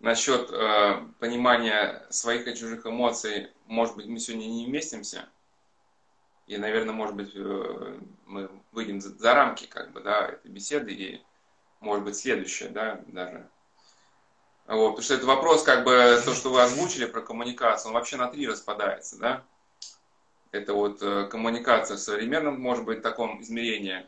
насчет э, понимания своих и чужих эмоций, может быть, мы сегодня не вместимся. И, наверное, может быть, э, мы выйдем за, за рамки как бы, да, этой беседы и, может быть, следующее, да, даже. Вот, потому что это вопрос, как бы, то, что вы озвучили про коммуникацию, он вообще на три распадается, да. Это вот э, коммуникация в современном, может быть, таком измерении.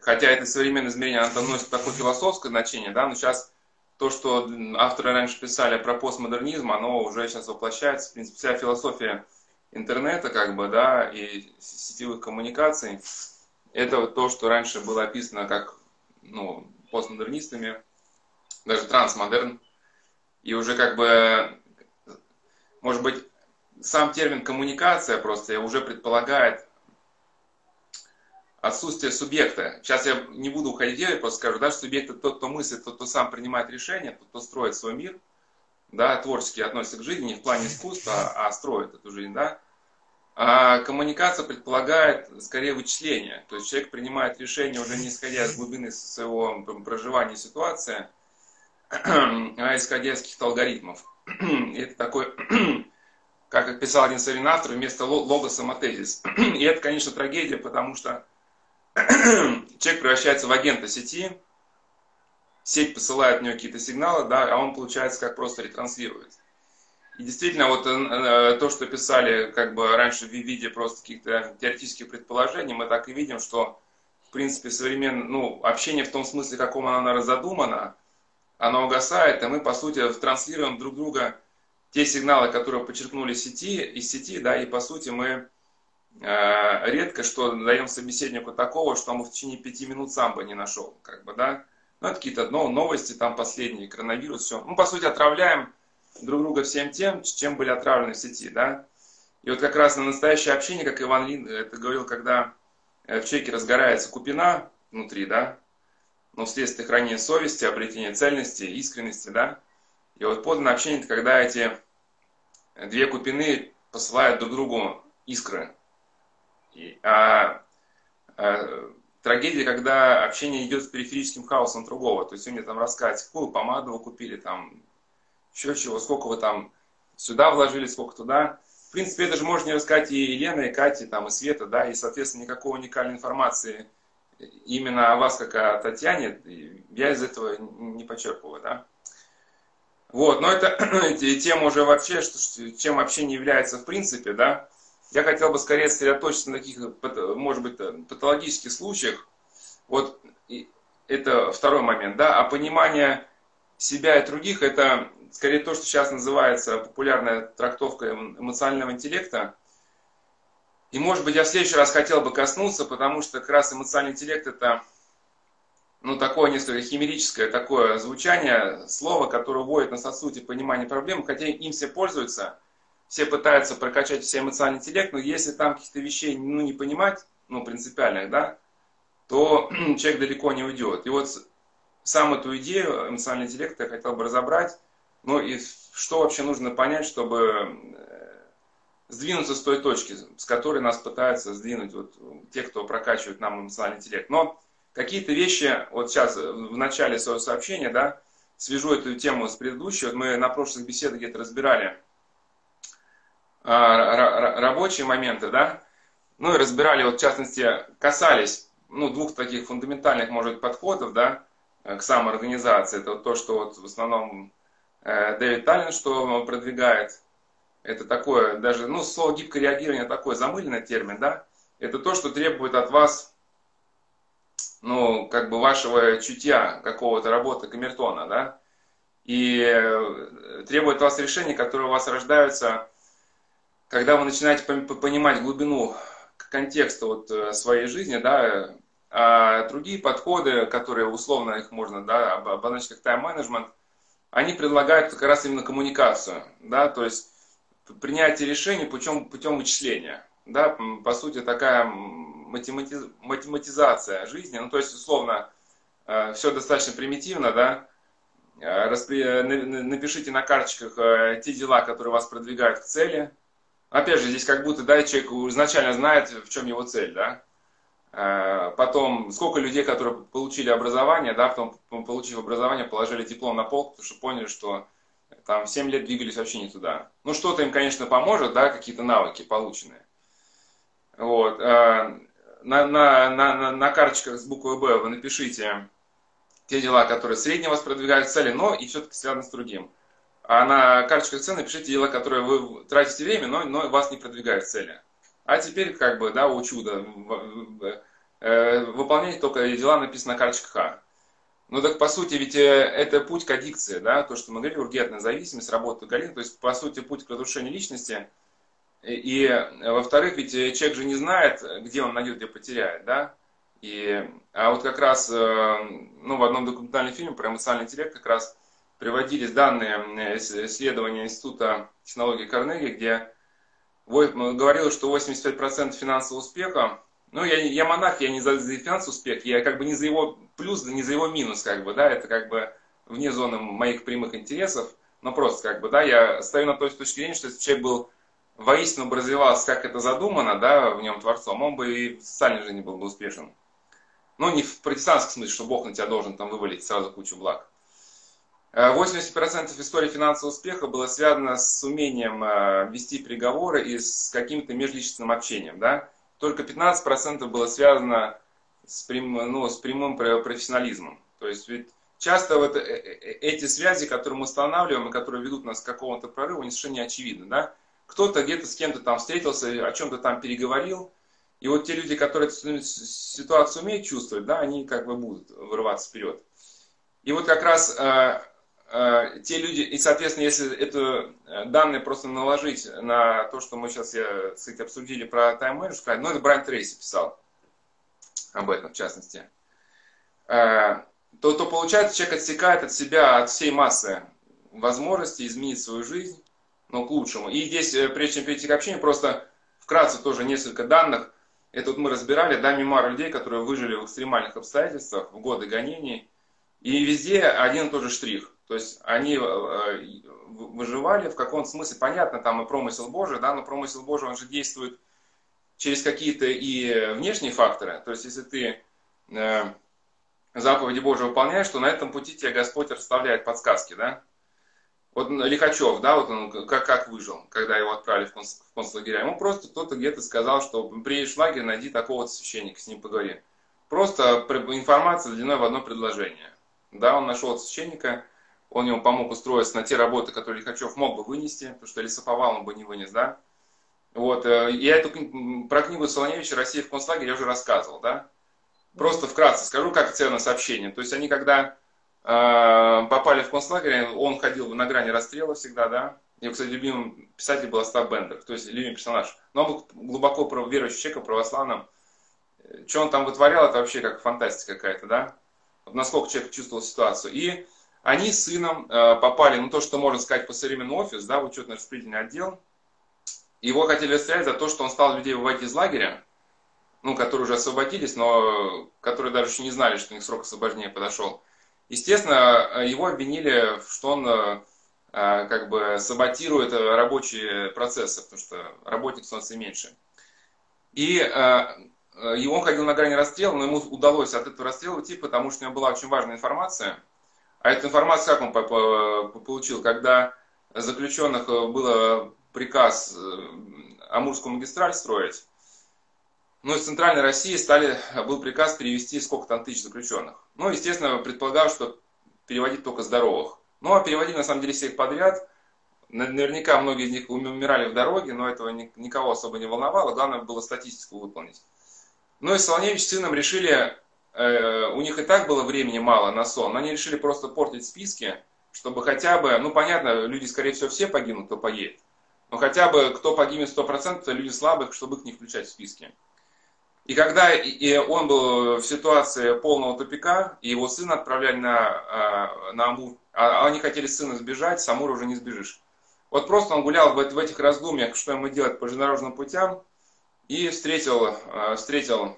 Хотя это современное измерение, оно носит такое философское значение, да, но сейчас то, что авторы раньше писали про постмодернизм, оно уже сейчас воплощается. В принципе, вся философия интернета, как бы, да, и сетевых коммуникаций, это вот то, что раньше было описано как, ну, постмодернистами, даже трансмодерн. И уже как бы, может быть, сам термин коммуникация просто уже предполагает отсутствие субъекта. Сейчас я не буду уходить, я просто скажу, да, что субъект это тот, кто мыслит, тот, кто сам принимает решения, тот, кто строит свой мир, да, творчески относится к жизни, не в плане искусства, а строит эту жизнь, да. А коммуникация предполагает скорее вычисление. То есть человек принимает решение уже не исходя из глубины своего проживания ситуации, а исходя из каких-то алгоритмов. это такой, как писал один современный автор, вместо логоса матезис. И это, конечно, трагедия, потому что человек превращается в агента сети, сеть посылает в него какие-то сигналы, да, а он, получается, как просто ретранслирует. И действительно, вот э, э, то, что писали как бы раньше в виде просто каких-то теоретических предположений, мы так и видим, что, в принципе, современное, ну, общение в том смысле, каком оно разодумано, оно угасает, и мы, по сути, транслируем друг друга те сигналы, которые подчеркнули сети, из сети, да, и, по сути, мы редко что даем собеседнику такого, что он в течение пяти минут сам бы не нашел, как бы, да. Ну, это какие-то ну, новости там последние, коронавирус, все. Ну, по сути, отравляем друг друга всем тем, чем были отравлены в сети, да. И вот как раз на настоящее общение, как Иван Лин это говорил, когда э, в человеке разгорается купина внутри, да, но вследствие хранения совести, обретения цельности, искренности, да. И вот подлинное общение, это когда эти две купины посылают друг другу искры, а, а трагедия, когда общение идет с периферическим хаосом другого. То есть вы мне там рассказываете, какую помаду вы купили, там, еще чего, сколько вы там сюда вложили, сколько туда. В принципе, это же можно не рассказать и Елена, и Катя, там, и Света, да, и, соответственно, никакой уникальной информации именно о вас, как о Татьяне, я из этого не почерпываю, да. Вот, но это тема уже вообще, что, чем общение является в принципе, да, я хотел бы скорее сосредоточиться на таких, может быть, патологических случаях. Вот это второй момент, да, а понимание себя и других, это скорее то, что сейчас называется популярная трактовка эмоционального интеллекта. И, может быть, я в следующий раз хотел бы коснуться, потому что как раз эмоциональный интеллект это ну, такое несколько химерическое такое звучание, слово, которое вводит нас от сути понимания проблемы, хотя им все пользуются – все пытаются прокачать все эмоциональный интеллект, но если там каких-то вещей ну, не понимать, ну, принципиальных, да, то человек далеко не уйдет. И вот сам эту идею эмоционального интеллекта я хотел бы разобрать, ну и что вообще нужно понять, чтобы э, сдвинуться с той точки, с которой нас пытаются сдвинуть вот те, кто прокачивает нам эмоциональный интеллект. Но какие-то вещи, вот сейчас в начале своего сообщения, да, свяжу эту тему с предыдущей, вот мы на прошлых беседах где-то разбирали рабочие моменты, да, ну и разбирали, вот в частности, касались, ну, двух таких фундаментальных, может подходов, да, к самоорганизации. Это вот то, что вот в основном э, Дэвид Таллин, что продвигает, это такое, даже, ну, слово гибкое реагирование такой замыленный термин, да, это то, что требует от вас, ну, как бы вашего чутья, какого-то работы камертона, да, и э, требует от вас решений, которые у вас рождаются когда вы начинаете понимать глубину контекста вот э, своей жизни, да, а другие подходы, которые условно их можно да, обозначить как тайм-менеджмент, они предлагают как раз именно коммуникацию, да, то есть принятие решений путем, путем вычисления. Да, по сути, такая математиз, математизация жизни. Ну, то есть, условно, э, все достаточно примитивно, да. Э, распри... Напишите на карточках те дела, которые вас продвигают к цели, Опять же, здесь как будто, да, человек изначально знает, в чем его цель, да. Э, потом, сколько людей, которые получили образование, да, потом, получив образование, положили диплом на пол, потому что поняли, что там 7 лет двигались вообще не туда. Ну, что-то им, конечно, поможет, да, какие-то навыки полученные. Вот. Э, на, на, на, на карточках с буквой «Б» вы напишите те дела, которые средне вас продвигают к цели, но и все-таки связаны с другим. А на карточках цен напишите дела, которые вы тратите время, но, но вас не продвигают цели. А теперь, как бы, да, о чудо, э, выполнять только дела написано на карточках А. Ну так по сути ведь э, это путь к аддикции, да, то, что мы говорили, ургентная зависимость, работа галин, то есть по сути путь к разрушению личности. И, э, во-вторых, ведь человек же не знает, где он найдет, где потеряет, да. И, а вот как раз ну, в одном документальном фильме про эмоциональный интеллект как раз приводились данные исследования Института технологии Карнеги, где говорилось, что 85% финансового успеха ну, я, я монарх, я не за, за финансовый успех, я как бы не за его плюс, не за его минус, как бы, да, это как бы вне зоны моих прямых интересов, но просто как бы, да, я стою на той точке зрения, что если человек был воистину бы развивался, как это задумано, да, в нем Творцом, он бы и в социальной жизни был бы успешен. Но не в протестантском смысле, что Бог на тебя должен там вывалить сразу кучу благ. 80% э, истории финансового успеха было связано с умением э, вести переговоры и с каким-то межличностным общением, да, только 15% было связано с, прям, ну, с прямым профессионализмом. То есть ведь часто вот э, э, эти связи, которые мы устанавливаем и которые ведут нас к какому-то прорыву, они совершенно не очевидны. Да? Кто-то где-то с кем-то там встретился, о чем-то там переговорил, и вот те люди, которые эту ситуацию умеют чувствовать, да, они как бы будут вырываться вперед. И вот как раз те люди, и, соответственно, если это э, данные просто наложить на то, что мы сейчас я, кстати, обсудили про тайм-менеджер, ну, это Брайан Трейси писал об этом, в частности, э, то, то получается, человек отсекает от себя, от всей массы возможностей изменить свою жизнь, но к лучшему. И здесь, прежде чем перейти к общению, просто вкратце тоже несколько данных. Это вот мы разбирали, да, мемуары людей, которые выжили в экстремальных обстоятельствах, в годы гонений. И везде один и тот же штрих – то есть они э, выживали в каком-то смысле, понятно, там и промысел Божий, да, но промысел Божий, он же действует через какие-то и внешние факторы. То есть если ты э, заповеди Божьи выполняешь, то на этом пути тебе Господь расставляет подсказки, да. Вот Лихачев, да, вот он как, как выжил, когда его отправили в, конц, в концлагеря. Ему просто кто-то где-то сказал, что приедешь в лагерь, найди такого-то священника, с ним поговори. Просто информация длиной в одно предложение. Да, он нашел священника, он ему помог устроиться на те работы, которые Лихачев мог бы вынести, потому что лесоповал он бы не вынес, да. Вот, э, я эту про книгу Солоневича «Россия в концлагере» я уже рассказывал, да. Просто вкратце скажу, как ценно сообщение. То есть они, когда э, попали в концлагерь, он ходил на грани расстрела всегда, да. Его, кстати, любимым писатель был Остап Бендер, то есть любимый персонаж. Но он был глубоко верующий человек, православным. Что он там вытворял, это вообще как фантастика какая-то, да. Насколько человек чувствовал ситуацию. И они с сыном э, попали, ну то, что можно сказать по современному офис, да, в учетно-распределительный отдел. Его хотели расстрелять за то, что он стал людей выводить из лагеря, ну, которые уже освободились, но которые даже еще не знали, что у них срок освобождения подошел. Естественно, его обвинили, что он э, как бы саботирует рабочие процессы, потому что работник становится меньше. И э, его ходил на грани расстрела, но ему удалось от этого расстрела уйти, потому что у него была очень важная информация – а эту информацию как он получил? Когда заключенных э, был приказ э, Амурскую магистраль строить, ну, из Центральной России стали, был приказ перевести сколько там тысяч заключенных. Ну, естественно, предполагал, что переводить только здоровых. Ну, а переводили на самом деле всех подряд. Наверняка многие из них умирали в дороге, но этого никого особо не волновало. Главное было статистику выполнить. Ну и Солоневич с сыном решили Э, у них и так было времени мало на сон, они решили просто портить списки, чтобы хотя бы, ну понятно, люди, скорее всего, все погибнут, кто поедет, но хотя бы кто погибнет 100%, это люди слабых, чтобы их не включать в списки. И когда и он был в ситуации полного тупика, и его сына отправляли на, э, на Амур, а они хотели сына сбежать, с Амура уже не сбежишь. Вот просто он гулял в, в этих раздумьях, что ему делать по железнодорожным путям, и встретил, э, встретил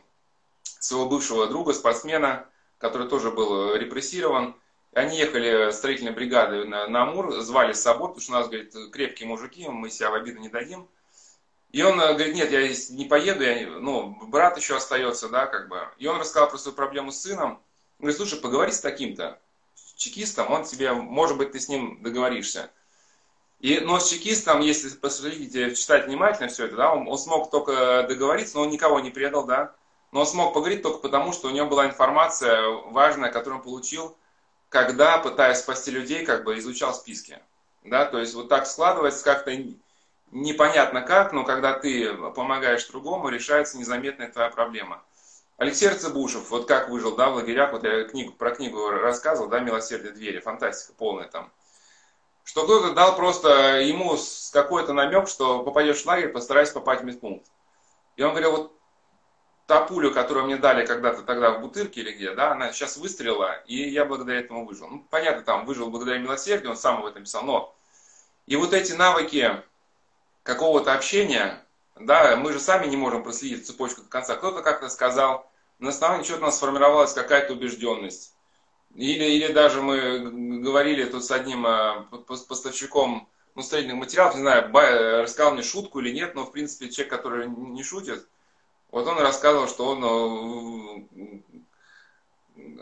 своего бывшего друга, спортсмена, который тоже был репрессирован. Они ехали строительной бригадой на, на Амур, звали с собой, потому что у нас, говорит, крепкие мужики, мы себя в обиду не дадим. И он э, говорит, нет, я не поеду, я, ну, брат еще остается, да, как бы. И он рассказал про свою проблему с сыном. Он говорит, слушай, поговори с таким-то чекистом, он тебе, может быть, ты с ним договоришься. И, но с чекистом, если посмотрите, читать внимательно все это, да, он, он смог только договориться, но он никого не предал, да. Но он смог поговорить только потому, что у него была информация важная, которую он получил, когда, пытаясь спасти людей, как бы изучал списки. Да, то есть вот так складывается как-то непонятно как, но когда ты помогаешь другому, решается незаметная твоя проблема. Алексей Арцебушев, вот как выжил, да, в лагерях, вот я книгу, про книгу рассказывал, да, «Милосердие двери», фантастика полная там. Что кто-то дал просто ему какой-то намек, что попадешь в лагерь, постарайся попасть в медпункт. И он говорил, вот та пуля, которую мне дали когда-то тогда в бутырке или где, да, она сейчас выстрелила, и я благодаря этому выжил. Ну, понятно, там выжил благодаря милосердию, он сам об этом писал, но и вот эти навыки какого-то общения, да, мы же сами не можем проследить цепочку до конца. Кто-то как-то сказал, на основании чего-то у нас сформировалась какая-то убежденность. Или, или даже мы говорили тут с одним э, поставщиком ну, строительных материалов, не знаю, рассказал мне шутку или нет, но в принципе человек, который не шутит, вот он рассказывал, что он э,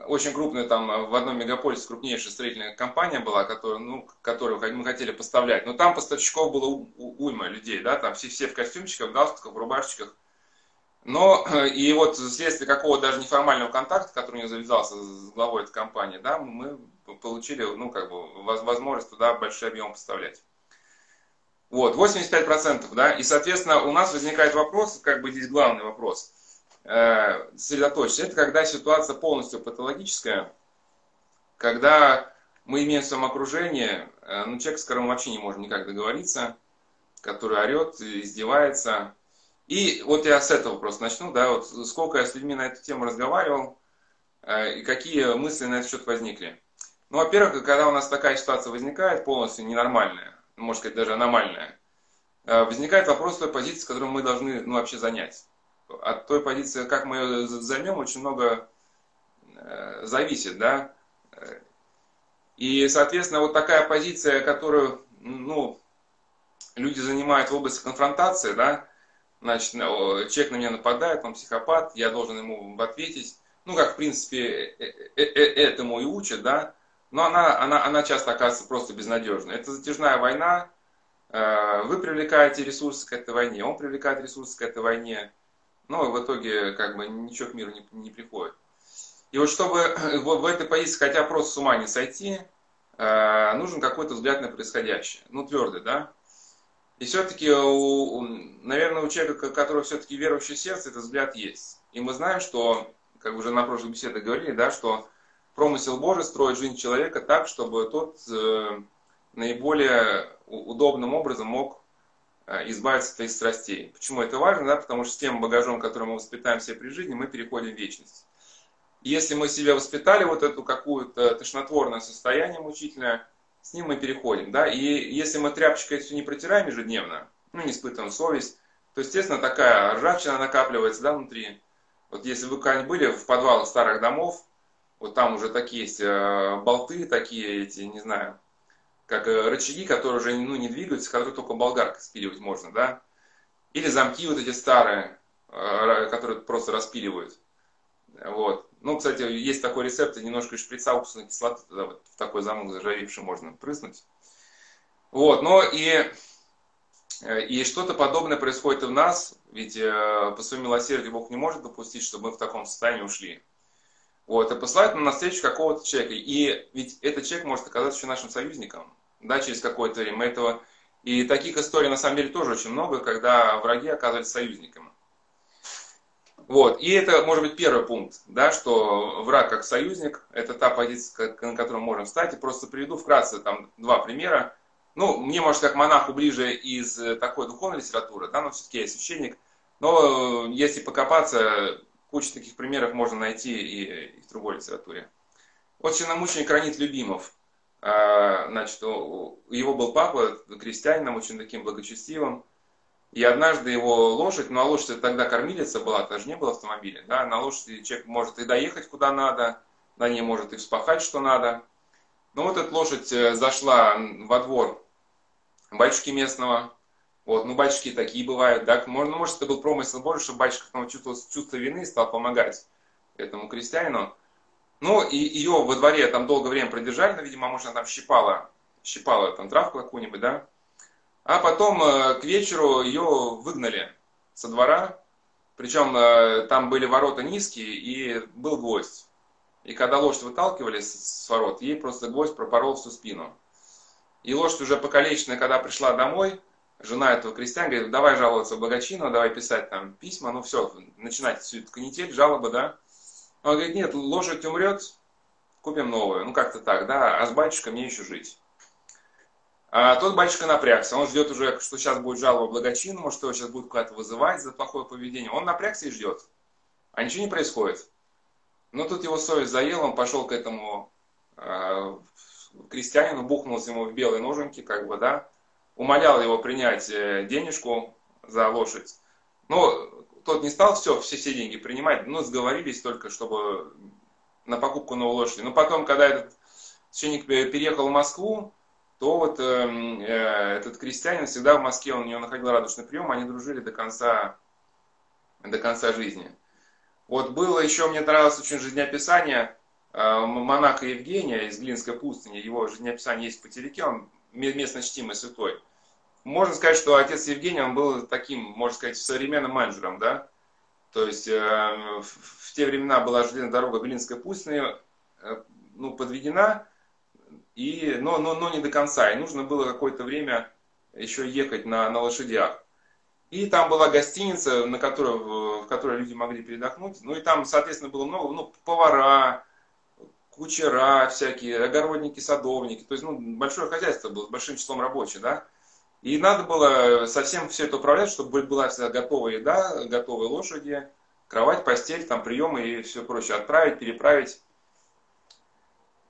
очень крупная там в одном мегаполисе крупнейшая строительная компания была, которая, ну, которую мы хотели поставлять. Но там поставщиков было уйма людей, да, там все, все в костюмчиках, в галстуках, в рубашечках. Но и вот вследствие какого даже неформального контакта, который у него завязался с главой этой компании, да, мы получили, ну, как бы, возможность туда большой объем поставлять. Вот, 85%, да, и, соответственно, у нас возникает вопрос, как бы здесь главный вопрос, э, сосредоточиться. Это когда ситуация полностью патологическая, когда мы имеем в своем окружении, э, ну, человек, с которым вообще не можем никак договориться, который орет, издевается. И вот я с этого просто начну, да, вот сколько я с людьми на эту тему разговаривал, э, и какие мысли на этот счет возникли. Ну, во-первых, когда у нас такая ситуация возникает, полностью ненормальная, можно сказать, даже аномальная, э, возникает вопрос той позиции, которую мы должны ну, вообще занять. От той позиции, как мы ее займем, очень много э, зависит, да. И, соответственно, вот такая позиция, которую, ну, люди занимают в области конфронтации, да, значит, человек на меня нападает, он психопат, я должен ему ответить, ну, как, в принципе, э, этому и учат, да, но она, она, она часто оказывается просто безнадежной. Это затяжная война, э, вы привлекаете ресурсы к этой войне, он привлекает ресурсы к этой войне, но в итоге как бы ничего к миру не, не приходит. И вот чтобы в этой позиции хотя просто с ума не сойти, э, нужен какой-то взгляд на происходящее, ну твердый, да. И все-таки, наверное, у человека, у которого все-таки верующее сердце, этот взгляд есть. И мы знаем, что, как уже на прошлой беседе говорили, да, что промысел Божий строит жизнь человека так, чтобы тот э, наиболее удобным образом мог э, избавиться от своих страстей. Почему это важно? Да? Потому что с тем багажом, который мы воспитаем себе при жизни, мы переходим в вечность. если мы себе воспитали вот эту какую-то тошнотворное состояние мучительное, с ним мы переходим. Да? И если мы тряпочкой все не протираем ежедневно, ну, не испытываем совесть, то, естественно, такая ржавчина накапливается да, внутри. Вот если вы когда-нибудь были в подвалах старых домов, вот там уже такие есть э, болты, такие эти, не знаю, как э, рычаги, которые уже ну, не двигаются, которые только болгаркой спиливать можно, да. Или замки вот эти старые, э, которые просто распиливают. Вот. Ну, кстати, есть такой рецепт, немножко шприца уксусной кислоты туда вот в такой замок заржавевший можно прыснуть. Вот, но и, и что-то подобное происходит и в нас, ведь по своему милосердию Бог не может допустить, чтобы мы в таком состоянии ушли. Вот, и посылает нам на встречу какого-то человека. И ведь этот человек может оказаться еще нашим союзником, да, через какое-то время. этого... И таких историй на самом деле тоже очень много, когда враги оказываются союзниками. Вот, и это может быть первый пункт, да, что враг как союзник, это та позиция, на которую мы можем встать. И просто приведу вкратце там два примера. Ну, мне, может, как монаху ближе из такой духовной литературы, да, но все-таки я священник. Но если покопаться, Кучу таких примеров можно найти и, и в другой литературе. Вот чиномученик Ранит Любимов. А, значит, его был папа крестьянином, очень таким благочестивым. И однажды его лошадь, ну а лошадь тогда кормилица была, даже не было автомобиля, да, на лошади человек может и доехать куда надо, на ней может и вспахать что надо. Но вот эта лошадь э, зашла во двор батюшки местного, Вот, ну, батюшки такие бывают, да. Может, может это был промысел Божий, чтобы батюшка там чувствовал чувство вины и стал помогать этому крестьянину. Ну, и ее во дворе там долгое время продержали, ну, видимо, может, она там щипала, щипала там травку какую-нибудь, да. А потом э, к вечеру ее выгнали со двора, причем э, там были ворота низкие и был гвоздь. И когда лошадь выталкивали с ворот, ей просто гвоздь пропорол всю спину. И лошадь уже покалеченная, когда пришла домой, жена этого крестьяна говорит, давай жаловаться благочину, давай писать там письма, ну все, начинать всю эту канитель, жалобы, да. Он говорит, нет, лошадь умрет, купим новую. Ну как-то так, да, а с батюшкой мне еще жить. А тот батюшка напрягся, он ждет уже, что сейчас будет жалоба благочинному, что его сейчас будут куда-то вызывать за плохое поведение. Он напрягся и ждет, а ничего не происходит. Но тут его совесть заела, он пошел к этому э, крестьянину, бухнулся ему в белые ноженьки, как бы, да, умолял его принять э, денежку за лошадь. Но тот не стал все, все, все деньги принимать, но сговорились только, чтобы на покупку новой лошади. Но потом, когда этот священник переехал в Москву, то вот э, э, этот крестьянин всегда в Москве, он у него находил радушный прием, они дружили до конца, до конца жизни. Вот было еще, мне нравилось очень жизнеописание э, монаха Евгения из Глинской пустыни, его жизнеописание есть по телеке, он местно чтимый святой. Можно сказать, что отец Евгений, он был таким, можно сказать, современным менеджером, да, то есть э, в, в те времена была железная дорога Глинской пустыни, э, ну, подведена, и, но, но, но не до конца. И нужно было какое-то время еще ехать на, на лошадях. И там была гостиница, на которой, в которой люди могли передохнуть. Ну и там, соответственно, было много, ну, повара, кучера всякие, огородники, садовники. То есть, ну, большое хозяйство было с большим числом рабочих, да. И надо было совсем все это управлять, чтобы была всегда готовая еда, готовые лошади, кровать, постель, там приемы и все прочее. Отправить, переправить.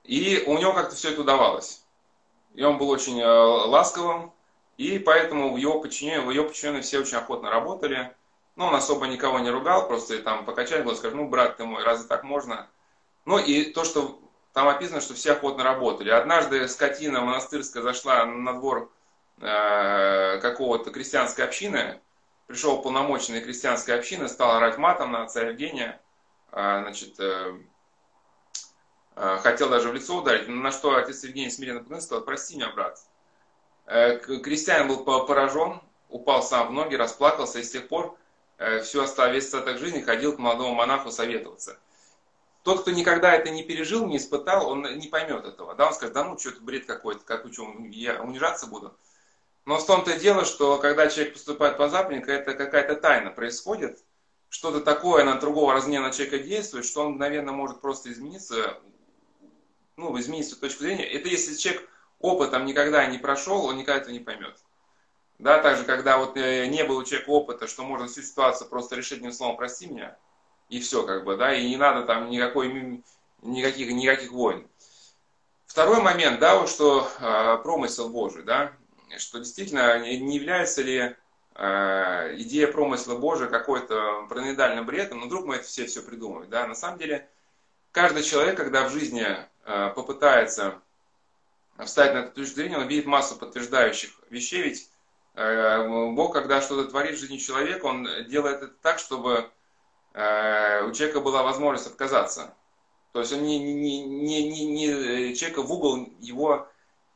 И у него как-то все это удавалось. И он был очень э, ласковым, и поэтому в его подчинении, в его подчинении все очень охотно работали. Ну, он особо никого не ругал, просто там покачали глаз, скажут, ну, брат ты мой, разве так можно? Ну, и то, что там описано, что все охотно работали. Однажды скотина монастырская зашла на двор какого-то крестьянской общины, пришел полномоченный крестьянской общины, стал орать матом на отца Евгения, э, значит, э, Э, хотел даже в лицо ударить, на что отец Евгений смиренно поклонился сказал, прости меня, брат. Э, крестьянин был поражен, упал сам в ноги, расплакался, и с тех пор э, всю весь остаток жизни ходил к молодому монаху советоваться. Тот, кто никогда это не пережил, не испытал, он не поймет этого. Да, он скажет, да ну, что это бред какой-то, как что, я унижаться буду. Но в том-то дело, что когда человек поступает по заповеднику, это какая-то тайна происходит, что-то такое на другого разгневанного человека действует, что он мгновенно может просто измениться, ну, изменить свою точку зрения, это если человек опытом никогда не прошел, он никогда этого не поймет. Да, также, когда вот э, не было у человека опыта, что можно всю ситуацию просто решить одним словом «прости меня», и все, как бы, да, и не надо там никакой, никаких, никаких войн. Второй момент, да, вот что э, промысел Божий, да, что действительно не является ли э, идея промысла Божия какой-то параноидальным бредом, но вдруг мы это все все придумаем, да, на самом деле каждый человек, когда в жизни Э, попытается встать на эту точку зрения, он видит массу подтверждающих вещей, ведь э, Бог, когда что-то творит в жизни человека, он делает это так, чтобы э, у человека была возможность отказаться. То есть он не, не, не, не, не человека в угол его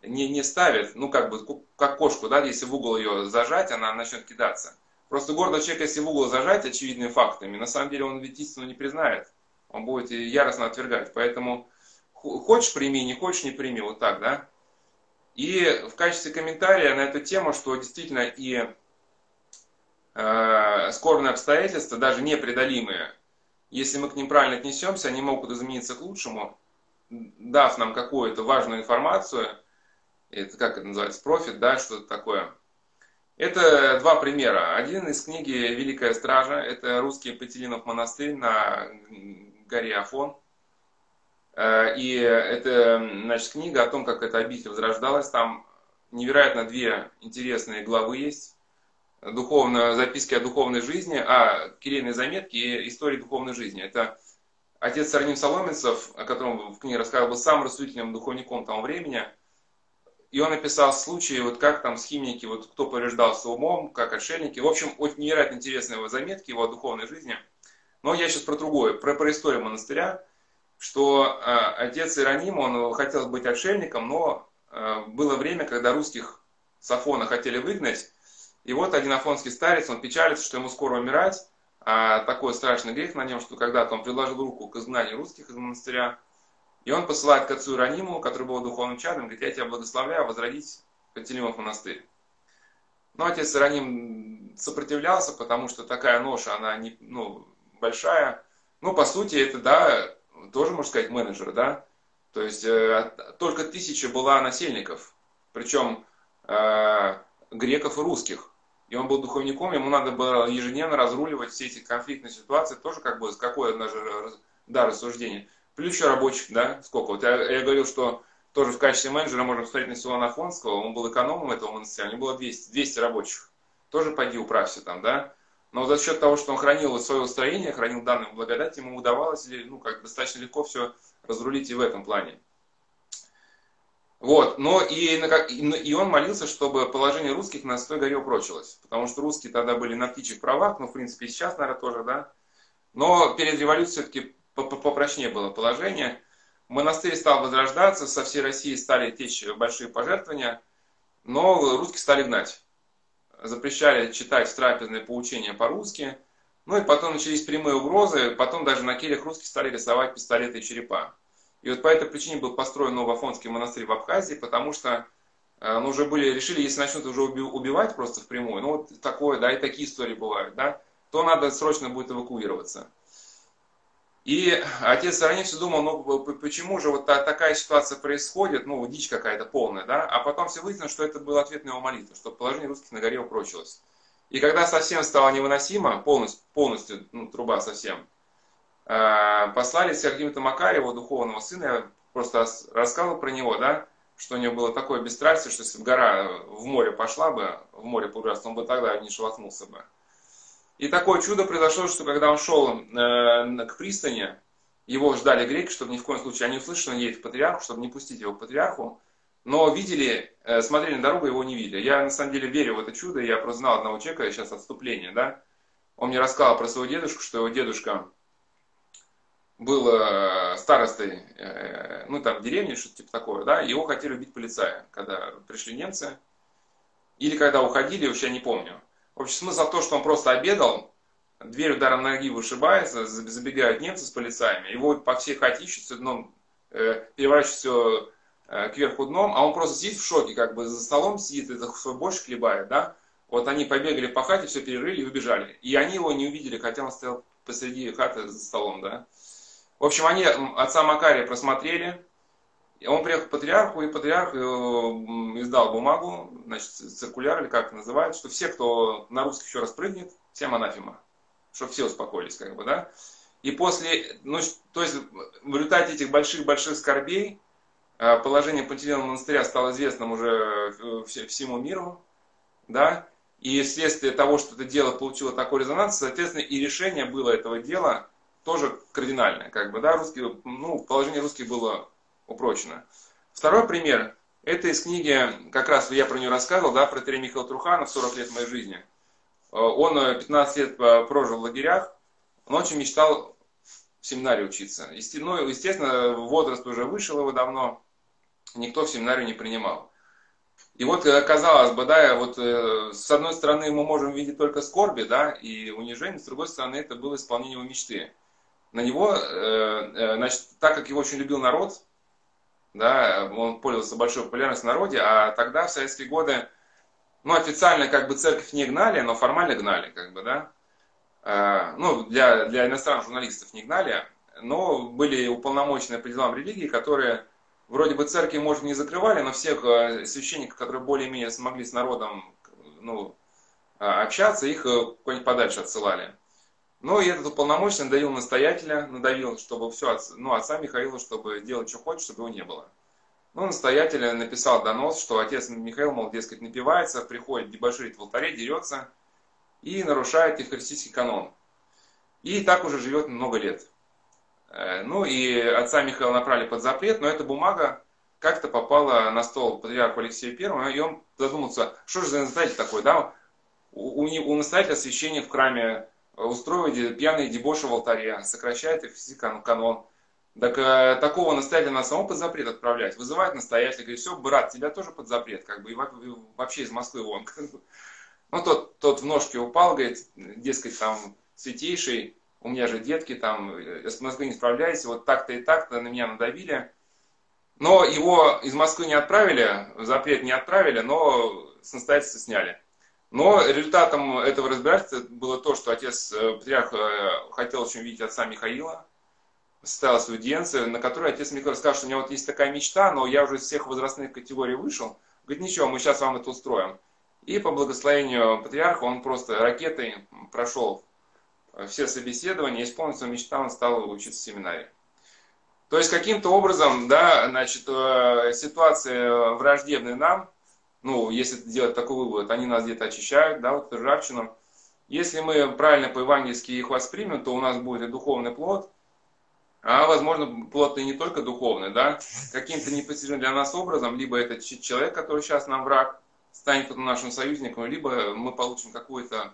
не, не ставит, ну как бы, как кошку, да, если в угол ее зажать, она начнет кидаться. Просто гордого человека, если в угол зажать очевидными фактами, на самом деле он ведь истину не признает. Он будет яростно отвергать. Поэтому хочешь прими, не хочешь не прими, вот так, да. И в качестве комментария на эту тему, что действительно и э, скорбные обстоятельства, даже непреодолимые, если мы к ним правильно отнесемся, они могут измениться к лучшему, дав нам какую-то важную информацию, это как это называется, профит, да, что-то такое. Это два примера. Один из книги «Великая стража», это русский Петелинов монастырь на горе Афон – Э, и это, значит, книга о том, как эта обитель возрождалась. Там невероятно две интересные главы есть. Духовно, записки о духовной жизни, а кирейные заметки и истории духовной жизни. Это отец Сарним Соломенцев, о котором в книге рассказывал, был самым рассудительным духовником того времени. И он написал случаи, вот как там схимники, вот кто повреждался умом, как отшельники. В общем, очень невероятно интересные его заметки, его духовной жизни. Но я сейчас про другое, про, про историю монастыря, что э, отец Ироним, он хотел быть отшельником, но э, было время, когда русских с Афона хотели выгнать, и вот один афонский старец, он печалится, что ему скоро умирать, а такой страшный грех на нем, что когда-то он приложил руку к изгнанию русских из монастыря, и он посылает к отцу Ирониму, который был духовным чадом, говорит, я тебя благословляю возродить Пантелеймов монастырь. Но отец Ироним сопротивлялся, потому что такая ноша, она не, ну, большая. Ну, по сути, это, да, тоже, можно сказать, менеджер, да. То есть, э, только тысяча была насельников, причем э, греков и русских. И он был духовником, ему надо было ежедневно разруливать все эти конфликтные ситуации, тоже как бы, какое даже, да, рассуждение. Плюс еще рабочих, да, сколько? Вот я, я говорил, что тоже в качестве менеджера можно посмотреть на Силуана Афонского, он был экономом этого монастыря, у него было 200, 200 рабочих. Тоже пойди управься там, да. Но за счет того, что он хранил свое устроение, хранил данные благодать, ему удавалось ну, как достаточно легко все разрулить и в этом плане. Вот, но и, и он молился, чтобы положение русских на Святой горе упрочилось. Потому что русские тогда были на птичьих правах, ну, в принципе, и сейчас, наверное, тоже, да. Но перед революцией все-таки попрочнее было положение. Монастырь стал возрождаться, со всей России стали течь большие пожертвования, но русские стали гнать. Запрещали читать трапезные поучения по-русски, ну и потом начались прямые угрозы, потом даже на келях русские стали рисовать пистолеты и черепа. И вот по этой причине был построен Новоафонский монастырь в Абхазии, потому что э, ну, уже были, решили, если начнут уже убивать просто впрямую, ну вот такое, да, и такие истории бывают, да, то надо срочно будет эвакуироваться. И отец Саранин все думал, ну почему же вот такая ситуация происходит, ну дичь какая-то полная, да, а потом все выяснилось, что это был ответ на его молитву, что положение русских на горе упрочилось. И когда совсем стало невыносимо, полностью, полностью ну, труба совсем, э, послали Сергея Макария, его духовного сына, я просто рассказывал про него, да, что у него было такое бесстрастие, что если бы гора в море пошла бы, в море погрузился, он бы тогда не шелохнулся бы. И такое чудо произошло, что когда он шел э, к пристани, его ждали греки, чтобы ни в коем случае, они услышали, что он едет к патриарху, чтобы не пустить его к патриарху, но видели, э, смотрели на дорогу, его не видели. Я на самом деле верю в это чудо, я просто знал одного человека, сейчас отступление, да, он мне рассказал про своего дедушку, что его дедушка был э, старостой, э, ну там в деревне, что-то типа такое, да, его хотели убить полицаи, когда пришли немцы, или когда уходили, вообще не помню. В общем, смысл в том, что он просто обедал, дверь ударом ноги вышибается, забегают немцы с полицаями, его по всей хате ищут, дном, э, переворачивают все э, кверху дном, а он просто сидит в шоке, как бы за столом сидит, это свой борщ хлебает, да. Вот они побегали по хате, все перерыли и убежали. И они его не увидели, хотя он стоял посреди хаты за столом, да. В общем, они отца Макария просмотрели, он приехал к патриарху, и патриарх издал бумагу, значит, циркуляр, или как это называют, что все, кто на русский еще раз прыгнет, всем анафема. Чтобы все успокоились, как бы, да. И после, ну, то есть в результате этих больших-больших скорбей э, положение Пантелеймона монастыря стало известным уже э, всему миру, да, и вследствие того, что это дело получило такой резонанс, соответственно, и решение было этого дела тоже кардинальное, как бы, да, русские, ну, положение русских было упрочено. Второй пример, это из книги, как раз я про нее рассказывал, да, про Терри Михаила Труханов «40 лет моей жизни». Э, он 15 лет э, прожил в лагерях, он очень мечтал в семинаре учиться. Ну, естественно, возраст уже вышел его давно, никто в семинарию не принимал. И вот, э, казалось бы, да, вот с одной стороны мы можем видеть только скорби, да, и унижение, с другой стороны это было исполнение его мечты. На него, значит, так как его очень любил народ, да, он пользовался большой популярностью в народе, а тогда, в советские годы, ну, официально как бы церковь не гнали, но формально гнали, как бы, да. А, ну, для, для иностранных журналистов не гнали, но были уполномоченные по делам религии, которые вроде бы церкви, может, не закрывали, но всех э, священников, которые более-менее смогли с народом ну, а, общаться, их э, куда-нибудь подальше отсылали. Ну и этот уполномоченный надавил настоятеля, надавил, чтобы все, ну, отца Михаила, чтобы делать, что хочет, чтобы его не было. Ну, настоятель написал донос, что отец Михаил, мол, дескать, напивается, приходит, дебоширит в алтаре, дерется и нарушает евхаристийский канон. И так уже живет много лет. Э, ну и отца Михаила направили под запрет, но эта бумага, как-то попала на стол патриарху Алексею Первому, и он задумался, что же за настоятель такой, да? У, у, у настоятеля священник в храме устроивает пьяные дебоши в алтаре, сокращает их канон. Так э, такого настоятеля на самого под запрет отправлять. Вызывает настоятеля, говорит, все, брат, тебя тоже под запрет, как бы, и вообще из Москвы вон. Ну, тот, тот в ножке упал, говорит, дескать, там, святейший, у меня же детки, там, из Москвы не справляйся, вот так-то и так-то на меня надавили. Но его из Москвы не отправили, запрет не отправили, но с настоятельства сняли. Но результатом этого разбирательства было то, что отец э, патриарх э, хотел очень видеть отца Михаила, состоялась аудиенция, на которой отец Михаил сказал, что у него вот есть такая мечта, но я уже из всех возрастных категорий вышел. Говорит, ничего, мы сейчас вам это устроим. И по благословению патриарха он просто ракетой прошел все собеседования, исполнил свою мечту, он стал учиться в семинарии. То есть каким-то образом, да, значит, э, ситуация враждебная нам, ну, если делать такой вывод, они нас где-то очищают, да, вот ржавчину. Если мы правильно по-евангельски их воспримем, то у нас будет и духовный плод, а, возможно, плод и не только духовный, да, каким-то непостижимым для нас образом, либо это человек, который сейчас нам враг, станет потом нашим союзником, либо мы получим какую-то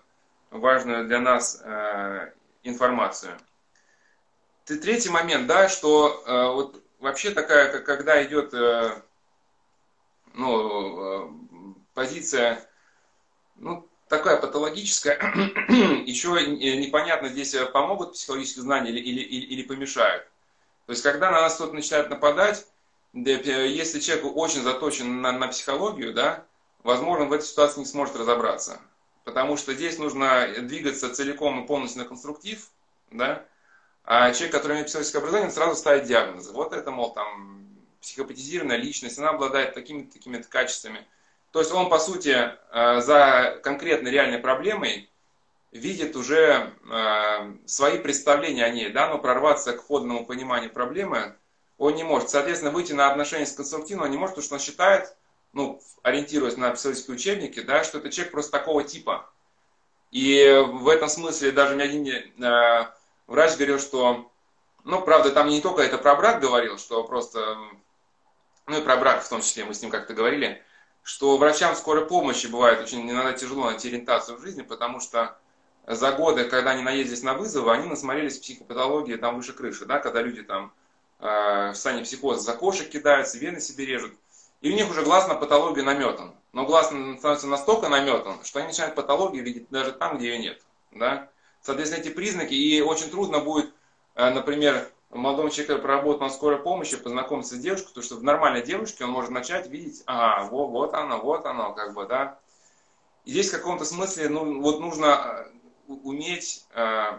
важную для нас э, информацию. Третий момент, да, что э, вот вообще такая, когда идет э, ну, э, позиция, ну, такая патологическая, еще непонятно, здесь помогут психологические знания или, или, или, помешают. То есть, когда на нас кто-то начинает нападать, если человек очень заточен на, на психологию, да, возможно, в этой ситуации не сможет разобраться. Потому что здесь нужно двигаться целиком и полностью на конструктив, да, а человек, который имеет психологическое образование, сразу ставит диагнозы. Вот это, мол, там, психопатизированная личность, она обладает такими-то такими качествами. То есть он, по сути, э, за конкретной реальной проблемой видит уже э, свои представления о ней, да, но прорваться к входному пониманию проблемы он не может. Соответственно, выйти на отношения с конструктивным он не может, потому что он считает, ну, ориентируясь на психологические учебники, да, что это человек просто такого типа. И в этом смысле даже мне один э, врач говорил, что, ну, правда, там не только это про брак говорил, что просто ну и про брак в том числе, мы с ним как-то говорили, что врачам скорой помощи бывает очень иногда тяжело найти ориентацию в жизни, потому что за годы, когда они наездились на вызовы, они насмотрелись психопатологии там выше крыши, да, когда люди там э, в состоянии психоза за кошек кидаются, вены себе режут. И у них уже глаз на патологию наметан. Но глаз становится настолько наметан, что они начинают патологию видеть даже там, где ее нет. Да? Соответственно, эти признаки, и очень трудно будет, э, например, молодому человеку проработал на скорой помощи, познакомиться с девушкой, потому что в нормальной девушке он может начать видеть, ага, вот, вот оно, вот оно, как бы, да. И здесь в каком-то смысле, ну, вот нужно э, уметь э,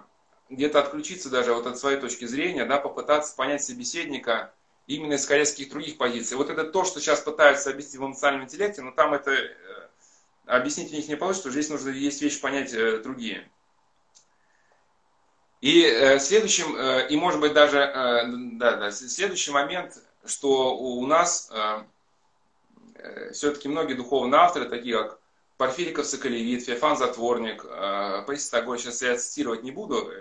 где-то отключиться даже вот от своей точки зрения, да, попытаться понять собеседника именно исходя из каких-то других позиций. Вот это то, что сейчас пытаются объяснить в эмоциональном интеллекте, но там это э, объяснить у них не получится, что здесь нужно есть вещи понять э, другие. И э, следующим, э, и может быть даже, э, да, да, следующий момент, что у нас все-таки многие духовные авторы, такие как Порфириков Соколевит, Феофан Затворник, Паисий Тагор, сейчас я цитировать не буду,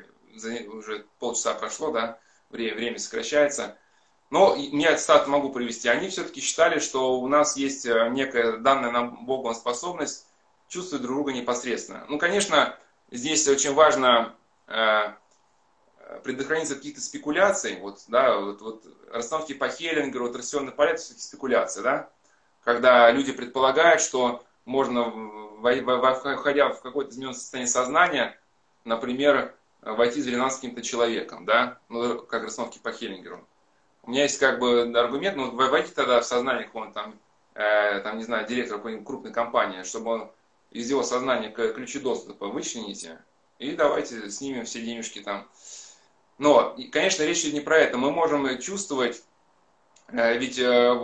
уже полчаса прошло, да, время, время сокращается. Но я цитату могу привести. Они все-таки считали, что у нас есть некая данная нам Богом способность чувствовать друг друга непосредственно. Ну, конечно, здесь очень важно предохраниться от каких-то спекуляций, вот, да, вот, вот расстановки по Хеллингеру, торсионный порядок, все-таки спекуляции, да, когда люди предполагают, что можно, входя в какое-то измененное состояние сознания, например, войти в резонанс с каким-то человеком, да, ну, как расстановки по Хеллингеру. У меня есть как бы аргумент, ну, войти тогда в сознание какого-то там, э, там, не знаю, директора какой-нибудь крупной компании, чтобы он из его сознания ключи доступа вычлените, и давайте снимем все денежки там но, конечно, речь идет не про это. Мы можем чувствовать, э, ведь э,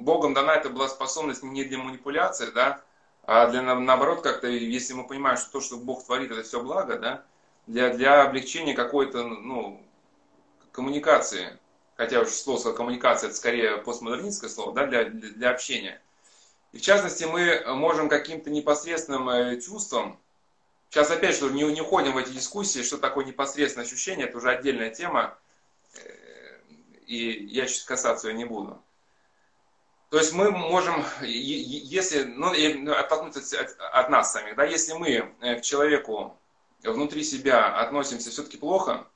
Богом дана эта была способность не для манипуляции, да, а для, наоборот, как-то, если мы понимаем, что то, что Бог творит, это все благо, да, для, для облегчения какой-то, ну, коммуникации, хотя уж слово коммуникация, это скорее постмодернистское слово, да, для, для, для общения. И в частности, мы можем каким-то непосредственным э, чувством, Сейчас опять же не, не уходим в эти дискуссии, что такое непосредственное ощущение, это уже отдельная тема, э, и я сейчас касаться ее не буду. То есть мы можем, если, ну, ну оттолкнуться от, от нас самих, да, если мы к человеку внутри себя относимся все-таки плохо,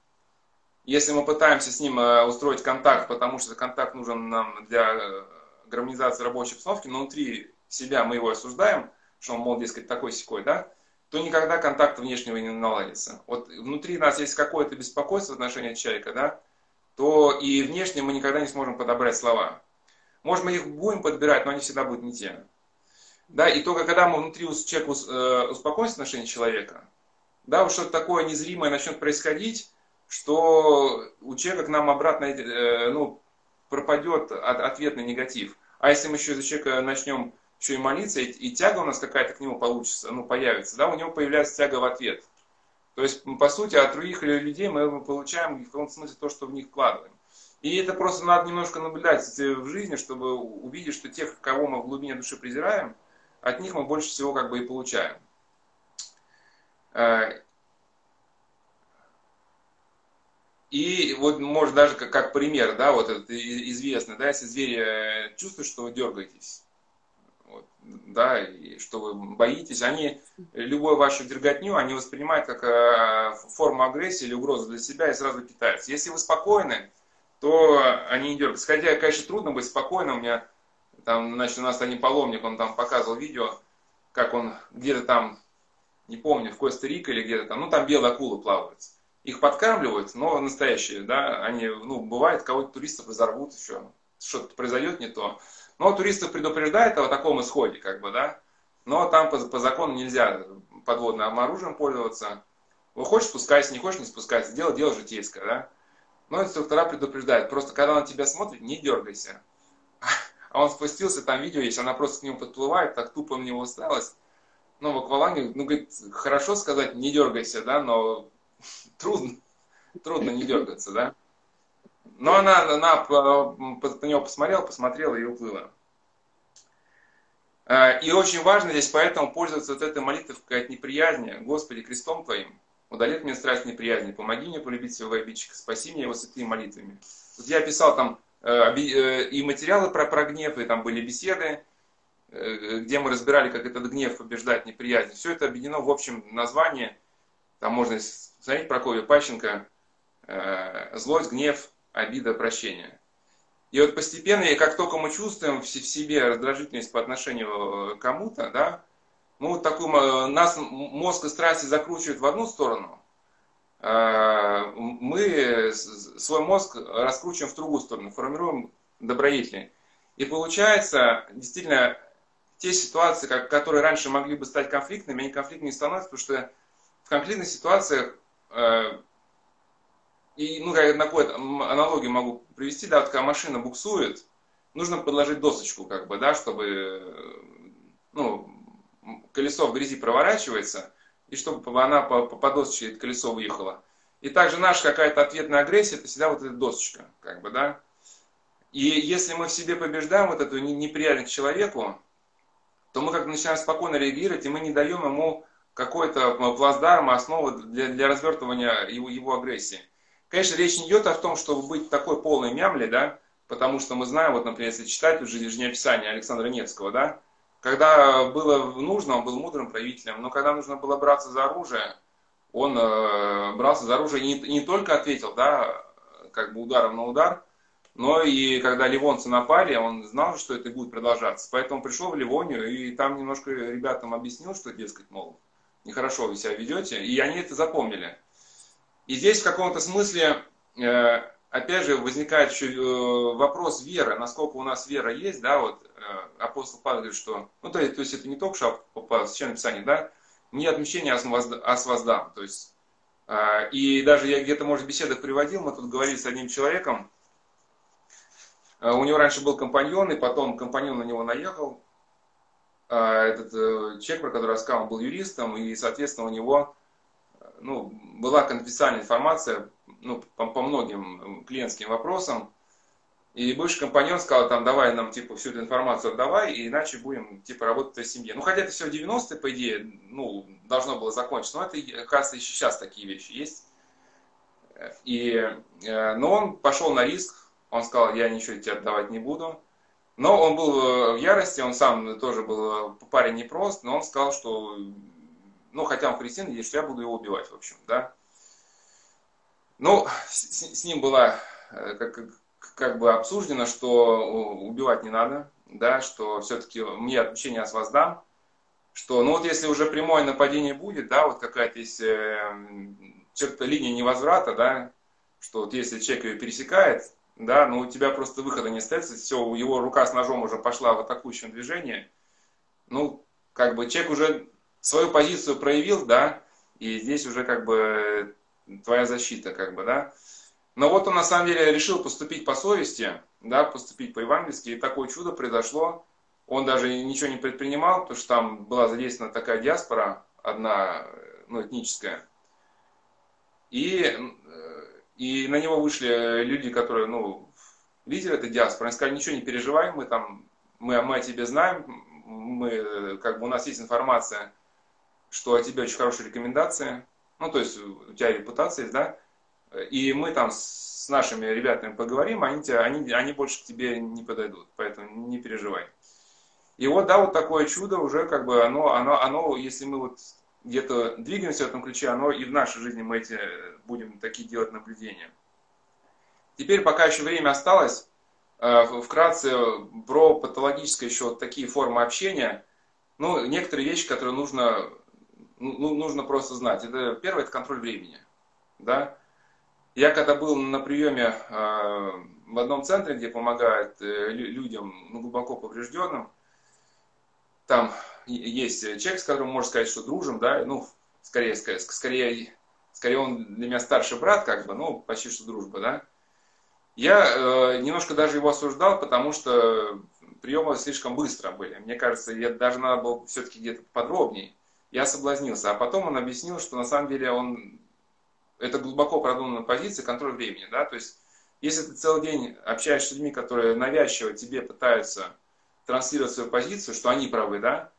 если мы пытаемся с ним устроить контакт, потому что контакт нужен нам для гармонизации рабочей обстановки, но внутри себя мы его осуждаем, что он, мол, дескать, такой секой, да, то никогда контакта внешнего не наладится. Вот внутри нас есть какое-то беспокойство в отношении человека, да, то и внешне мы никогда не сможем подобрать слова. Может, мы их будем подбирать, но они всегда будут не те. Да, и только когда мы внутри человека э, успокоимся в отношении человека, да, вот что-то такое незримое начнет происходить, что у человека к нам обратно э, ну, пропадет ответный негатив. А если мы еще за человека начнем еще и молиться, и, и тяга у нас какая-то к нему получится, ну, появится, да, у него появляется тяга в ответ. То есть, по сути, от других людей мы получаем в том смысле то, что в них вкладываем. И это просто надо немножко наблюдать в жизни, чтобы увидеть, что тех, кого мы в глубине души презираем, от них мы больше всего как бы и получаем. Э, и вот, может, даже как, как пример, да, вот это известно, да, если звери э, чувствуют, что вы дергаетесь, да, и что вы боитесь, они любую вашу дерготню, они воспринимают как э, форму агрессии или угрозу для себя и сразу питаются. Если вы спокойны, то они не дергаются. Хотя, конечно, трудно быть спокойным. У меня там, значит, у нас один паломник, он там показывал видео, как он где-то там, не помню, в Коста-Рике или где-то там, ну там белые акулы плавают. Их подкармливают, но настоящие, да, они, ну, бывает, кого-то туристов разорвут еще, что-то произойдет не то. Но туристов предупреждает о таком исходе, как бы, да. Но там по, по закону нельзя подводным оружием пользоваться. Вы хочешь спускайся, не хочешь не спускайся. Дело дело житейское, да. Но инструктора предупреждают. Просто когда он на тебя смотрит, не дергайся. А он спустился, там видео есть, она просто к нему подплывает, так тупо на него уставилась. Ну, в акваланге, ну, говорит, хорошо сказать, не дергайся, да, но трудно, трудно не дергаться, да. Но она, она по него посмотрела, посмотрела и уплыла. А, и очень важно здесь поэтому пользоваться вот этой молитвой от неприязни. Господи, крестом Твоим, удали от меня страсть неприязни, помоги мне полюбить своего обидчика, спаси меня его святыми молитвами. Вот я писал там э, э, и материалы про, про гнев, и там были беседы, э, где мы разбирали, как этот гнев побеждать неприязнь. Все это объединено в общем названии. Там можно смотреть Прокофья Пащенко «Злость, гнев, обида, прощение. И вот постепенно, и как только мы чувствуем в себе раздражительность по отношению к кому-то, да, мы вот такую, нас мозг и страсти закручивают в одну сторону, а, мы свой мозг раскручиваем в другую сторону, формируем добродетели. И получается, действительно, те ситуации, которые раньше могли бы стать конфликтными, они конфликтными становятся, потому что в конфликтных ситуациях э, и, ну, я на какую аналогию могу привести, да, вот когда машина буксует, нужно подложить досочку, как бы, да, чтобы, ну, колесо в грязи проворачивается, и чтобы она по, по, по досочке это колесо выехало. И также наша какая-то ответная агрессия, это всегда вот эта досочка, как бы, да. И если мы в себе побеждаем вот эту неприятность к человеку, то мы как начинаем спокойно реагировать, и мы не даем ему какой-то плацдарм, основу для, для развертывания его, его агрессии. Конечно, речь не идет о том, чтобы быть такой полной мямли, да, потому что мы знаем, вот, например, если читать уже жизнеописание Александра Невского, да, когда было нужно, он был мудрым правителем, но когда нужно было браться за оружие, он э, брался за оружие и не, не только ответил, да, как бы ударом на удар, но и когда ливонцы напали, он знал, что это будет продолжаться. Поэтому пришел в Ливонию и там немножко ребятам объяснил, что, дескать, мол, нехорошо вы себя ведете, и они это запомнили. И здесь в каком-то смысле, э, опять же, возникает еще э, вопрос веры, насколько у нас вера есть, да, вот э, апостол Павел говорит, что, ну, то, то есть это не только что по Священному Писанию, да, не отмещение, а с воздам, то есть, и даже я где-то, может, в беседах приводил, мы тут говорили с одним человеком, у него раньше был компаньон, и потом компаньон на него наехал, этот человек, про который рассказал, был юристом, и, соответственно, у него ну, была конфиденциальная информация ну, по, по многим клиентским вопросам. И бывший компаньон сказал, там, давай нам, типа, всю эту информацию отдавай, и иначе будем, типа, работать в твоей семье. Ну, хотя это все в 90-е, по идее, ну, должно было закончиться. Но это, кажется, еще сейчас такие вещи есть. И, э, но он пошел на риск, он сказал, я ничего тебе отдавать не буду. Но он был в ярости, он сам тоже был парень непрост, но он сказал, что, ну, хотя он христианин, что я буду его убивать, в общем, да. Ну, с, с ним было как, как бы обсуждено, что убивать не надо, да, что все-таки мне отмщение вас дам, что, ну вот если уже прямое нападение будет, да, вот какая-то есть э, черта линия невозврата, да, что вот если человек ее пересекает, да, ну у тебя просто выхода не остается, все, его рука с ножом уже пошла в атакующем движении, ну, как бы человек уже свою позицию проявил, да, и здесь уже как бы твоя защита, как бы, да. Но вот он на самом деле решил поступить по совести, да, поступить по-евангельски, и такое чудо произошло. Он даже ничего не предпринимал, потому что там была задействована такая диаспора, одна, ну, этническая. И, э, и на него вышли люди, которые, ну, лидеры этой диаспоры, они сказали, ничего не переживай, мы там, мы, мы о тебе знаем, мы, как бы у нас есть информация, что о тебе очень хорошие рекомендации, ну, то есть у тебя репутация есть, да, и мы там с нашими ребятами поговорим, они, тебя, они, они больше к тебе не подойдут, поэтому не переживай. И вот, да, вот такое чудо уже как бы оно, оно, оно если мы вот где-то двигаемся в этом ключе, оно и в нашей жизни мы эти будем такие делать наблюдения. Теперь, пока еще время осталось, э, вкратце про патологическое еще вот такие формы общения. Ну, некоторые вещи, которые нужно, ну, нужно просто знать. Это первое, это контроль времени. Да? Я когда был на приеме э, в одном центре, где помогают э, людям ну, глубоко поврежденным, там есть человек, с которым можно сказать, что дружим, да, ну, скорее, скорее, скорее, скорее он для меня старший брат, как бы, ну, почти что дружба, да. Я э, немножко даже его осуждал, потому что приемы слишком быстро были. Мне кажется, я даже надо было все-таки где-то подробнее. Я соблазнился. А потом он объяснил, что на самом деле он это глубоко продуманная позиция, контроль времени, да, то есть если ты целый день общаешься с людьми, которые навязчиво тебе пытаются транслировать свою позицию, что они правы, да,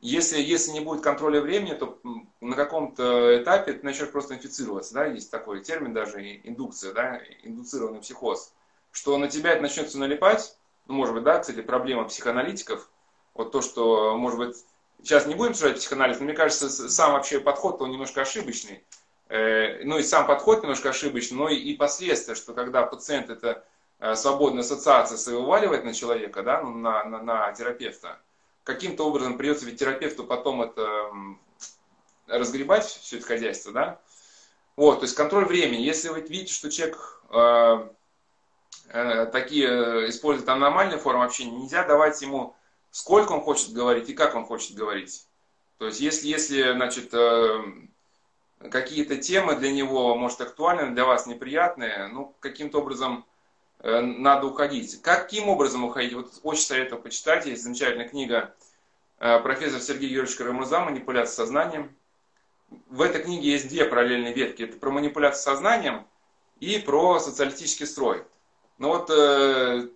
если, если не будет контроля времени, то на каком-то этапе ты начнешь просто инфицироваться, да, есть такой термин даже, индукция, да, индуцированный психоз, что на тебя это начнется налипать, ну, может быть, да, кстати, проблема психоаналитиков, вот то, что, может быть, сейчас не будем обсуждать психоанализ, но мне кажется, сам вообще подход, он немножко ошибочный, Э, ну и сам подход немножко ошибочный, но и последствия, что когда пациент это э, свободная ассоциация вываливает на человека, да, ну, на, на, на терапевта, каким-то образом придется ведь терапевту потом это разгребать все это хозяйство, да. Вот, то есть контроль времени. Если вы видите, что человек э, э, такие использует аномальные формы общения, нельзя давать ему сколько он хочет говорить и как он хочет говорить. То есть если, если значит, э, какие-то темы для него, может, актуальны, для вас неприятные, ну, каким-то образом э, надо уходить. Каким образом уходить? Вот очень советую почитать, есть замечательная книга э, профессора Сергея Юрьевича Карамурза «Манипуляция сознанием». В этой книге есть две параллельные ветки. Это про манипуляцию сознанием и про социалистический строй. Но вот э,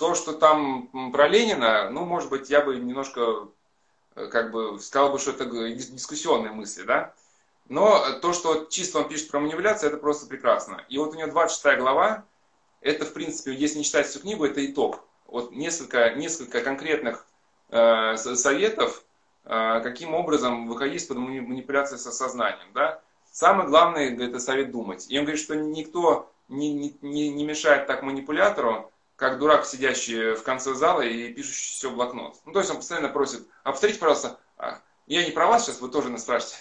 то, что там про Ленина, ну, может быть, я бы немножко, э, как бы, сказал бы, что это дискуссионные мысли, да? Но то, что чисто он пишет про манипуляцию, это просто прекрасно. И вот у него 26 глава, это, в принципе, если не читать всю книгу, это итог. Вот несколько, несколько конкретных э, советов, э, каким образом выходить под манипуляцией со сознанием. Да? Самое главное, это совет думать. И он говорит, что никто не, не, не мешает так манипулятору, как дурак, сидящий в конце зала и пишущий все в блокнот. Ну, то есть он постоянно просит, а посмотрите, пожалуйста, а, я не про вас сейчас, вы тоже нас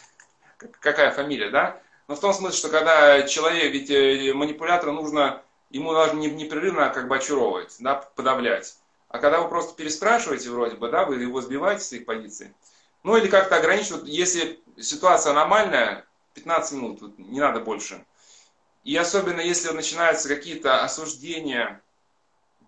какая фамилия, да? Но в том смысле, что когда человек, ведь э, манипулятора нужно, ему нужно непрерывно как бы очаровывать, да, подавлять. А когда вы просто переспрашиваете вроде бы, да, вы его сбиваете с их позиции, ну или как-то ограничивать, если ситуация аномальная, 15 минут, вот, не надо больше. И особенно если начинаются какие-то осуждения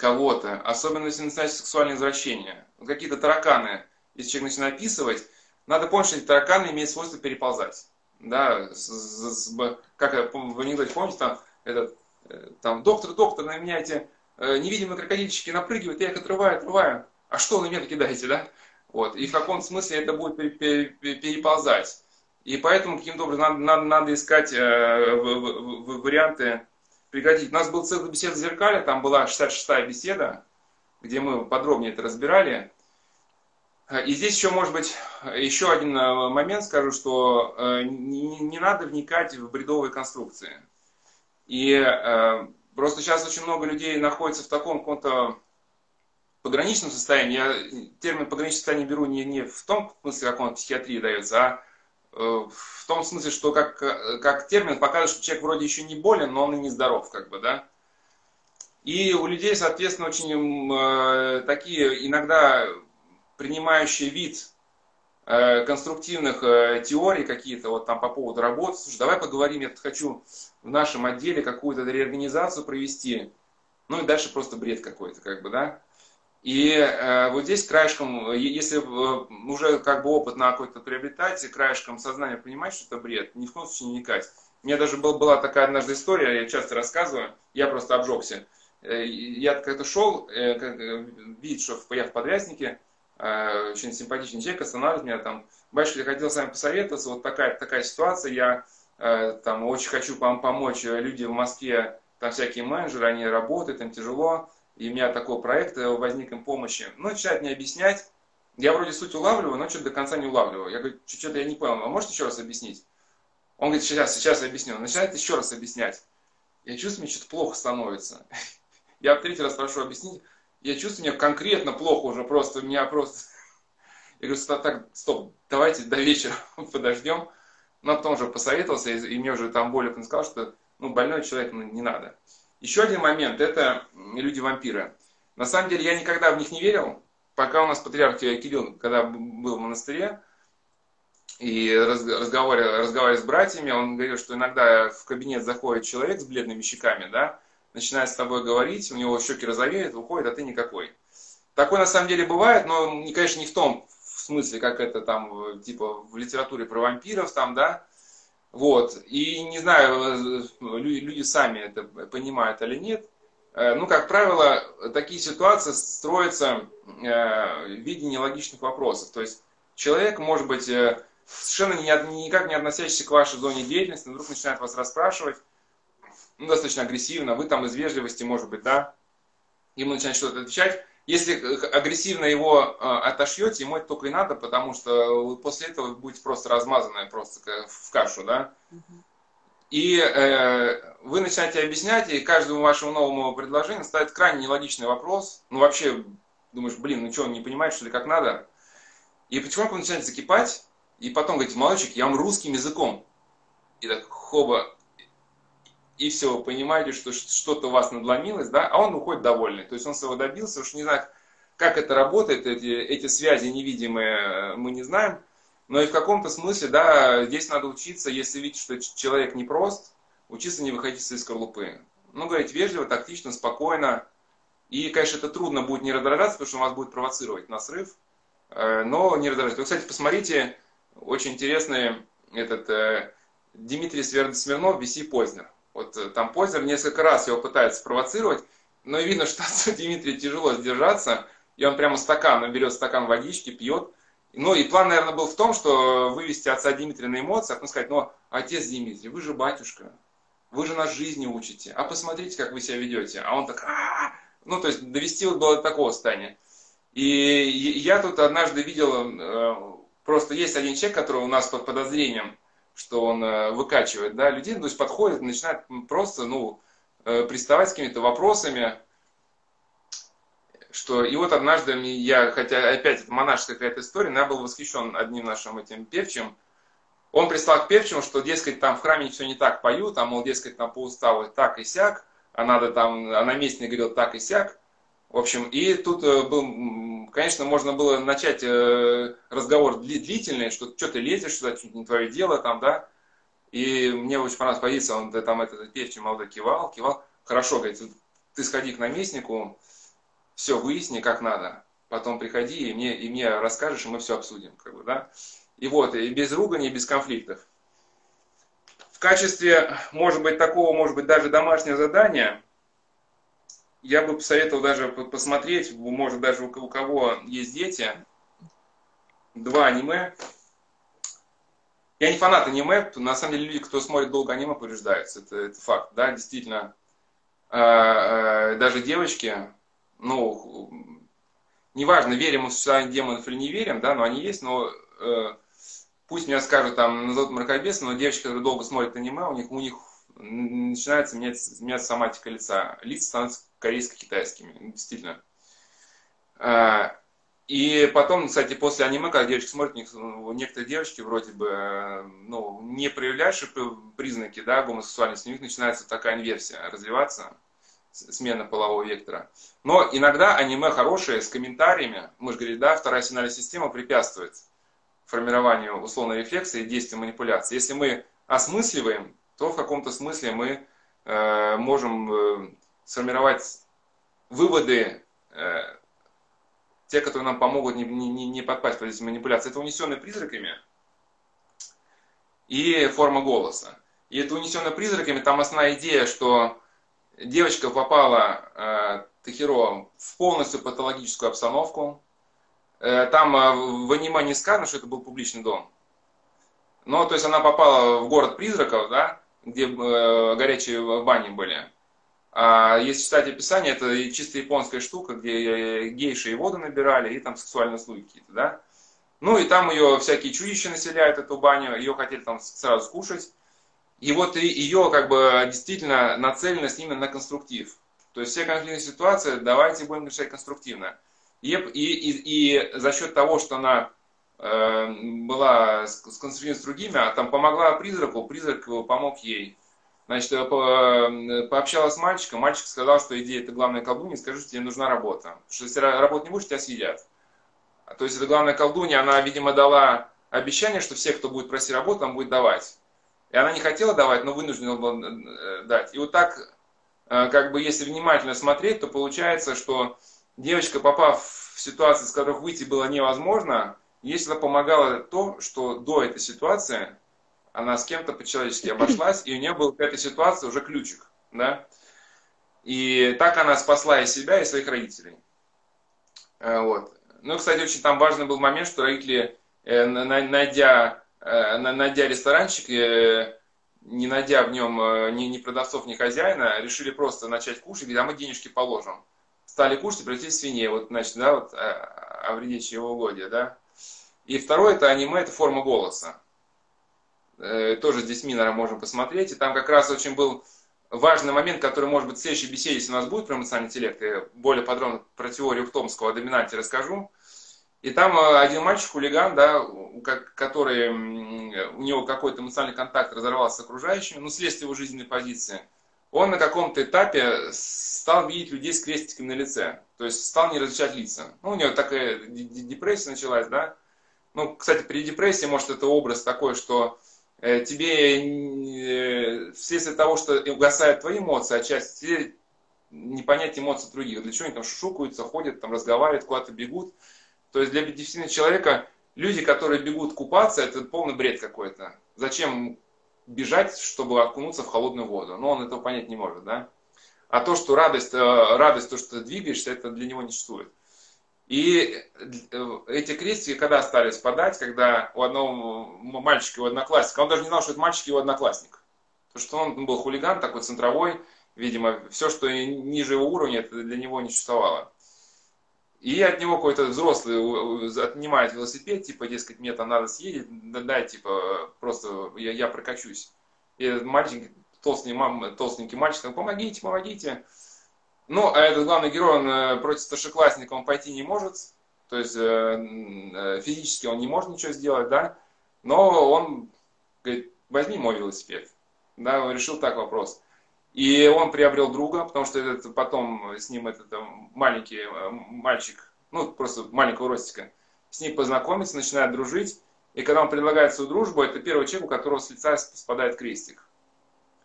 кого-то, особенно если начинаются сексуальные извращения, какие-то тараканы, если человек начинает описывать, надо помнить, что эти тараканы имеют свойство переползать. Да, с, с, с, как в анекдоте, помните, там, этот, э, там, доктор, доктор, на меня эти э, невидимые крокодильчики напрыгивают, я их отрываю, отрываю. А что вы на меня кидаете, да? Вот. И в каком смысле это будет переползать. И поэтому каким-то образом надо, надо, надо искать э, в, в, в, варианты прекратить. У нас был целый беседа в зеркале, там была 66-я беседа. где мы подробнее это разбирали. И здесь еще, может быть, еще один момент скажу, что не, не надо вникать в бредовые конструкции. И просто сейчас очень много людей находится в таком каком-то пограничном состоянии. Я термин пограничное состояние беру не, не в том смысле, как он в психиатрии дается, а в том смысле, что как, как термин показывает, что человек вроде еще не болен, но он и не здоров, как бы, да. И у людей, соответственно, очень э, такие иногда принимающие вид э, конструктивных э, теорий какие-то вот там по поводу работы. Слушай, давай поговорим, я тут хочу в нашем отделе какую-то реорганизацию провести. Ну и дальше просто бред какой-то, как бы, да. И э, вот здесь краешком, если э, уже как бы опыт на какой-то приобретать, краешком сознания понимать, что это бред, ни в коем случае не вникать. У меня даже был, была такая однажды история, я часто рассказываю, я просто обжегся. Э, я как-то шел, как, видит, что я в подвязнике, очень симпатичный человек останавливает меня там, батюшка, я хотел с вами посоветоваться, вот такая, такая ситуация, я там очень хочу вам помочь, люди в Москве, там всякие менеджеры, они работают, им тяжело, и у меня такой проект возник им помощи. Ну, начинает мне объяснять, я вроде суть улавливаю, но что-то до конца не улавливаю. Я говорю, что-то я не понял, а можете еще раз объяснить? Он говорит, сейчас, сейчас объясню. Начинает еще раз объяснять. Я чувствую, мне что-то плохо становится. Я в третий раз прошу объяснить. Я чувствую, мне конкретно плохо уже просто. У меня просто... Я говорю, так, стоп, давайте до вечера подождем. Но потом уже посоветовался, и мне уже там более сказал, что ну, больной человек ну, не надо. Еще один момент – это люди-вампиры. На самом деле я никогда в них не верил, пока у нас патриарх Кирилл, когда был в монастыре, и разговаривал с братьями, он говорил, что иногда в кабинет заходит человек с бледными щеками, да, начинает с тобой говорить, у него щеки розовеют, выходит, а ты никакой. Такое на самом деле бывает, но, конечно, не в том смысле, как это там, типа, в литературе про вампиров, там, да, вот. И не знаю, э, люди сами это понимают или нет. Э, ну, как правило, такие ситуации строятся э, в виде нелогичных вопросов. То есть человек, может быть, совершенно никак не относящийся к вашей зоне деятельности, вдруг начинает вас расспрашивать, ну, достаточно агрессивно, вы там из вежливости, может быть, да, ему начинает что-то отвечать, если агрессивно его э, отошьете, ему это только и надо, потому что после этого вы будете просто размазанное просто в кашу, да. И э, вы начинаете объяснять, и каждому вашему новому предложению ставит крайне нелогичный вопрос. Ну, вообще, думаешь, блин, ну что, он не понимает, что ли, как надо? И потихоньку он начинает закипать, и потом говорит, молодчик, я вам русским языком. И так, хоба, и все, вы понимаете, что что-то у вас надломилось, да, а он уходит довольный. То есть он своего добился, уж не знает, как это работает, эти, эти связи невидимые э, мы не знаем, но и в каком-то смысле, да, здесь надо учиться, если видеть, что человек непрост, учиться не выходить из скорлупы. Ну, говорить вежливо, тактично, спокойно. И, конечно, это трудно будет не раздражаться, потому что он вас будет провоцировать на срыв, э, но не раздражать. Вы, кстати, посмотрите, очень интересный этот э, Дмитрий Смирнов, VC Познер. Вот э, там Познер несколько раз его пытается спровоцировать, но видно, что отцу Дмитрию тяжело сдержаться, и он прямо стакан, он берет стакан водички, пьет. Ну и план, наверное, был в том, что вывести отца Дмитрия на эмоциях, ну сказать, ну, отец Дмитрий, вы же батюшка, вы же нас жизни учите, а посмотрите, как вы себя ведете. А он так, а ну, то есть довести вот до такого состояния. И я тут однажды видел, э, просто есть один человек, который у нас под подозрением, что он э, выкачивает, да, людей, то есть подходит, начинает просто, ну, э, приставать с какими-то вопросами, что и вот однажды я, хотя опять это монашеская какая-то история, но я был восхищен одним нашим этим певчим, он пристал к певчему, что, дескать, там в храме все не так поют, а, мол, дескать, там по так и сяк, а надо там, а наместник говорил так и сяк. В общем, и тут э, был, конечно, можно было начать э, разговор длительный, что что ты лезешь сюда, чуть не твое дело там, да. И мне очень понравилась позиция, он там этот певчий молодой кивал, кивал. Хорошо, говорит, ты сходи к наместнику, все выясни, как надо. Потом приходи и мне, и мне расскажешь, и мы все обсудим, как бы, да. И вот, и без ругани, без конфликтов. В качестве, может быть, такого, может быть, даже домашнего задания – я бы посоветовал даже посмотреть, может даже у кого есть дети, два аниме. Я не фанат аниме, на самом деле люди, кто смотрит долго аниме, повреждаются, это, это факт, да, действительно. А, а, даже девочки, ну, неважно, верим мы в существование демонов или не верим, да, но они есть, но э, пусть меня скажут, там, назовут мракобесом, но девочки, которые долго смотрят аниме, у них, у них начинается меняться, меняться соматика лица. Лица становятся корейско-китайскими, действительно. А, и потом, кстати, после аниме, когда девочки смотрят, ну, некоторые девочки вроде бы, ну, не проявляющие признаки, да, гомосексуальности, у них начинается такая инверсия развиваться, смена полового вектора. Но иногда аниме хорошие, с комментариями, мы же говорили, да, вторая сигнальная система препятствует формированию условной рефлекса и действия манипуляции. Если мы осмысливаем, то в каком-то смысле мы э, можем э, сформировать выводы, э, те, которые нам помогут не, не, не подпасть под эти манипуляции. Это унесенные призраками и форма голоса. И это унесенные призраками, там основная идея, что девочка попала, э, Тахиро, в полностью патологическую обстановку, Э, там э, в аниме сказано, что это был публичный дом. Но, то есть она попала в город призраков, да, где э, горячие бани были. А если читать описание, это чисто японская штука, где гейши и воду набирали, и там сексуальные услуги какие-то, да. Ну и там ее всякие чудища населяют, эту баню, ее хотели там сразу скушать. И вот ее как бы действительно нацеленность именно на конструктив. То есть все конфликтные ситуации давайте будем решать конструктивно. И, и, и, и за счет того, что она э, была сконцентрирована с другими, а там помогла призраку, призрак помог ей. Значит, э, э, пообщалась с мальчиком, мальчик сказал, что иди, это главная колдунья, скажи, что тебе нужна работа. Потому что если работать не будешь, тебя съедят. То есть это главная колдунья, она, видимо, дала обещание, что всех, кто будет просить работу, он будет давать. И она не хотела давать, но вынуждена была э, дать. И вот так, как бы, если внимательно смотреть, то получается, что девочка, попав в ситуацию, из которых выйти было невозможно, ей всегда помогало то, что до этой ситуации она с кем-то по-человечески обошлась, и у нее был к этой ситуации уже ключик. Да? И так она спасла и себя, и своих родителей. Э, вот. Ну, кстати, очень там важный был момент, что родители, э, найдя, э, найдя ресторанчик, не найдя в нем ни, ни продавцов, ни хозяина, решили просто начать кушать, говорят, а мы денежки положим стали кушать и превратились в свиней. Вот, значит, да, вот вреде чревоугодия, да. И второе, это аниме, это форма голоса. Э, тоже здесь Минора можем посмотреть. И там как раз очень был важный момент, который, может быть, в следующей беседе, если у нас будет про эмоциональный интеллект, я более подробно про теорию Томского о доминанте расскажу. И там э, один мальчик-хулиган, да, который, у него какой-то эмоциональный контакт разорвался с окружающими, ну, следствие его жизненной позиции – он на каком-то этапе стал видеть людей с крестиками на лице. То есть стал не различать лица. Ну, у него такая депрессия началась, да. Ну, кстати, при депрессии, может, это образ такой, что э, тебе э, вследствие того, что угасают твои эмоции, отчасти тебе не понять эмоции других. Для чего они там шушукаются, ходят, там разговаривают, куда-то бегут. То есть для дефицитного человека люди, которые бегут купаться, это полный бред какой-то. Зачем бежать, чтобы окунуться в холодную воду. Но он этого понять не может, да? А то, что радость, э, радость, то, что ты двигаешься, это для него не существует. И э, эти крестики когда стали спадать, когда у одного мальчика, его одноклассника, он даже не знал, что это мальчик его одноклассник. Потому что он был хулиган такой центровой, видимо, все, что ниже его уровня, это для него не существовало. И от него какой-то взрослый отнимает велосипед, типа, дескать, мне там надо съездить, дай, типа, просто я, я прокачусь. И этот мальчик, толстенький, толстенький мальчик, помогите, помогите. Ну, а этот главный герой, он э, против старшеклассника он пойти не может, то есть э, э, физически он не может ничего сделать, да, но он говорит, возьми мой велосипед. Да, он решил так вопрос. И он приобрел друга, потому что этот, потом с ним этот маленький мальчик, ну, просто маленького ростика, с ним познакомится, начинает дружить. И когда он предлагает свою дружбу, это первый человек, у которого с лица спадает крестик.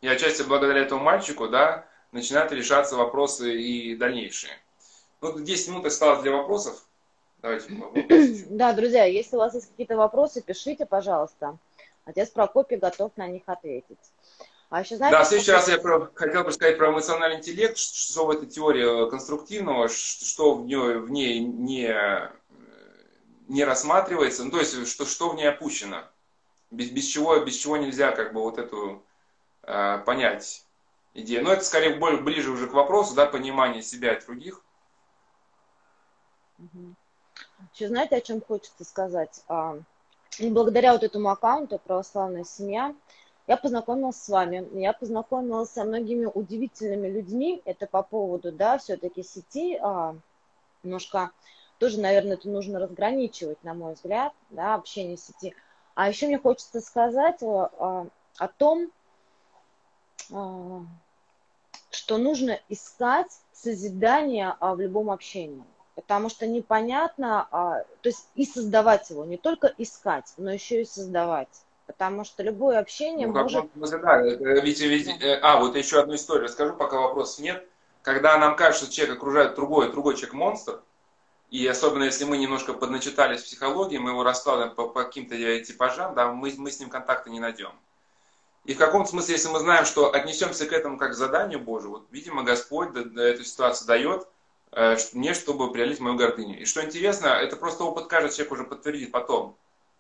И отчасти благодаря этому мальчику, да, начинают решаться вопросы и дальнейшие. Ну, 10 минут осталось для вопросов. Давайте. Да, друзья, если у вас есть какие-то вопросы, пишите, пожалуйста. Отец Прокопий готов на них ответить. А еще, знаете, да, в следующий раз я про, хотел бы сказать про эмоциональный интеллект, что в этой теории конструктивного, что в ней, в ней не, не рассматривается, ну, то есть что, что в ней опущено, без, без, чего, без чего нельзя как бы вот эту э, понять идею. Но это скорее более, ближе уже к вопросу, да, понимания себя и других. Еще знаете, о чем хочется сказать? А, благодаря вот этому аккаунту «Православная семья» я познакомилась с вами, я познакомилась со многими удивительными людьми. Это по поводу, да, все-таки сети, а, немножко тоже, наверное, это нужно разграничивать, на мой взгляд, да, общение сети. А еще мне хочется сказать о, о, о том, а, что нужно искать созидание а, в любом общении. Потому что непонятно, а, то есть и создавать его, не только искать, но еще и создавать. Потому что любое общение ну, может... Как, да, ведь, ведь, э, а, вот еще одну историю расскажу, пока вопросов нет. Когда нам кажется, что человек окружает другой, другой человек монстр, и особенно если мы немножко подначитались в психологии, мы его раскладываем по, по каким-то типажам, да, мы, мы с ним контакта не найдем. И в каком-то смысле, если мы знаем, что отнесемся к этому как к заданию Божию, вот, видимо, Господь эту ситуацию дает э, мне, чтобы преодолеть мою гордыню. И что интересно, это просто опыт каждый человек уже подтвердит потом.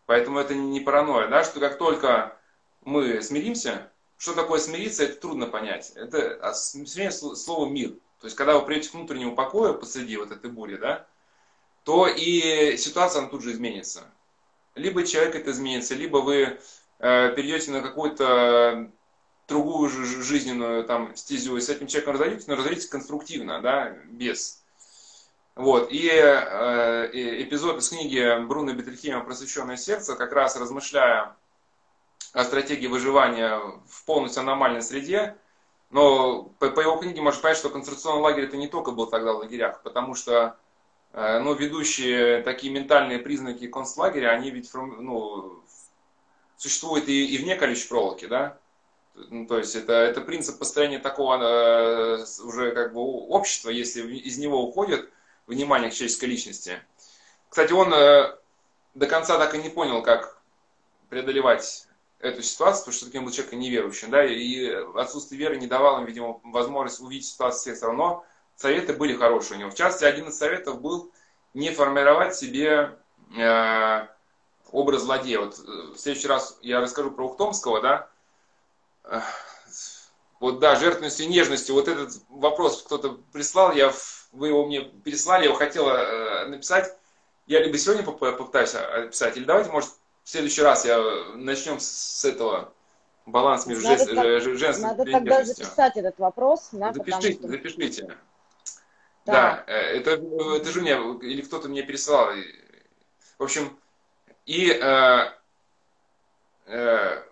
Поэтому это не паранойя, да, что как только мы смиримся, что такое смириться, это трудно понять. Это а смирение слово мир. То есть, когда вы придете к внутреннему покою посреди вот этой бури, да, то и ситуация она тут же изменится. Либо человек это изменится, либо вы перейдете на какую-то другую жизненную там стезю и с этим человеком разойдетесь, но разойдетесь конструктивно, да, без. Вот. И э, эпизод из книги Бруно Бетельхема «Просвещенное сердце», как раз размышляя о стратегии выживания в полностью аномальной среде, но по, по его книге можно понять, что концентрационный лагерь это не только был тогда в лагерях, потому что Э, но ведущие такие ментальные признаки концлагеря, они ведь ну, существуют и, и вне колючей проволоки, да? Ну, то есть это, это принцип построения такого э, уже как бы общества, если из него уходит внимание к человеческой личности. Кстати, он э, до конца так и не понял, как преодолевать эту ситуацию, потому что таким был человек неверующим, да, и отсутствие веры не давало им, видимо, возможность увидеть ситуацию всех сторон. Но советы были хорошие у него. В частности, один из советов был не формировать себе э, образ злодея. Вот э, в следующий раз я расскажу про Ухтомского, да. Э, вот да, жертвенностью и нежностью. Вот этот вопрос кто-то прислал, я, вы его мне переслали, я его хотела э, написать. Я либо сегодня попытаюсь описать, или давайте, может, в следующий раз я начнем с этого баланс между надо жен, женским надо тогда записать этот вопрос. Да, запишите, что... запишите. Да, да э, это, это же мне, или кто-то мне пересылал. В общем, и э, э,